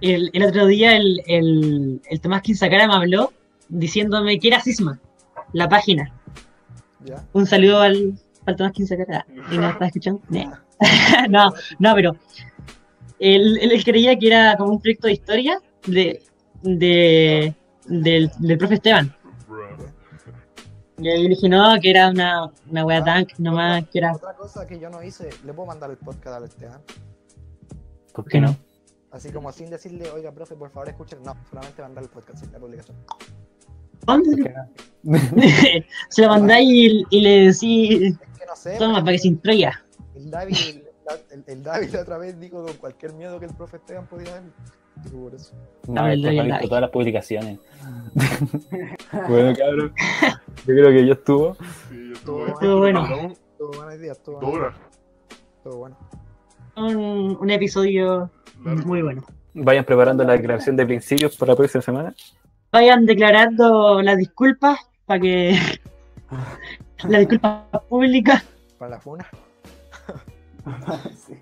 el, el otro día el, el, el Tomás Quinzacara me habló diciéndome que era Sisma, la página. ¿Ya? Un saludo al, al Tomás Quinzacara. ¿Y no está escuchando? No, no, pero él, él creía que era como un proyecto de historia de, de, del, del profe Esteban. Y ahí le dije, no, que era una, una wea tank nomás, que era... Otra cosa que yo no hice, le puedo mandar el podcast al Esteban. ¿Por qué no? Así como sin decirle, oiga, profe, por favor escuchen. No, solamente mandar el podcast la publicación. ¿Dónde? Se lo mandáis y, y le decís... Es que no sé. Toma, para que se instruya. El David, el, el- el David otra vez dijo con cualquier miedo que el profe Esteban podía haber. Digo, por eso. No, no he visto todas las publicaciones. bueno, cabrón. Yo creo que ya estuvo. Sí, Todo estuvo Estuvo bueno. Idea, todo, dos horas. todo bueno. Un, un episodio Largo. muy bueno. Vayan preparando la declaración de principios para la próxima semana. Vayan declarando las disculpas para que. las disculpas públicas. Para la funa. Sí.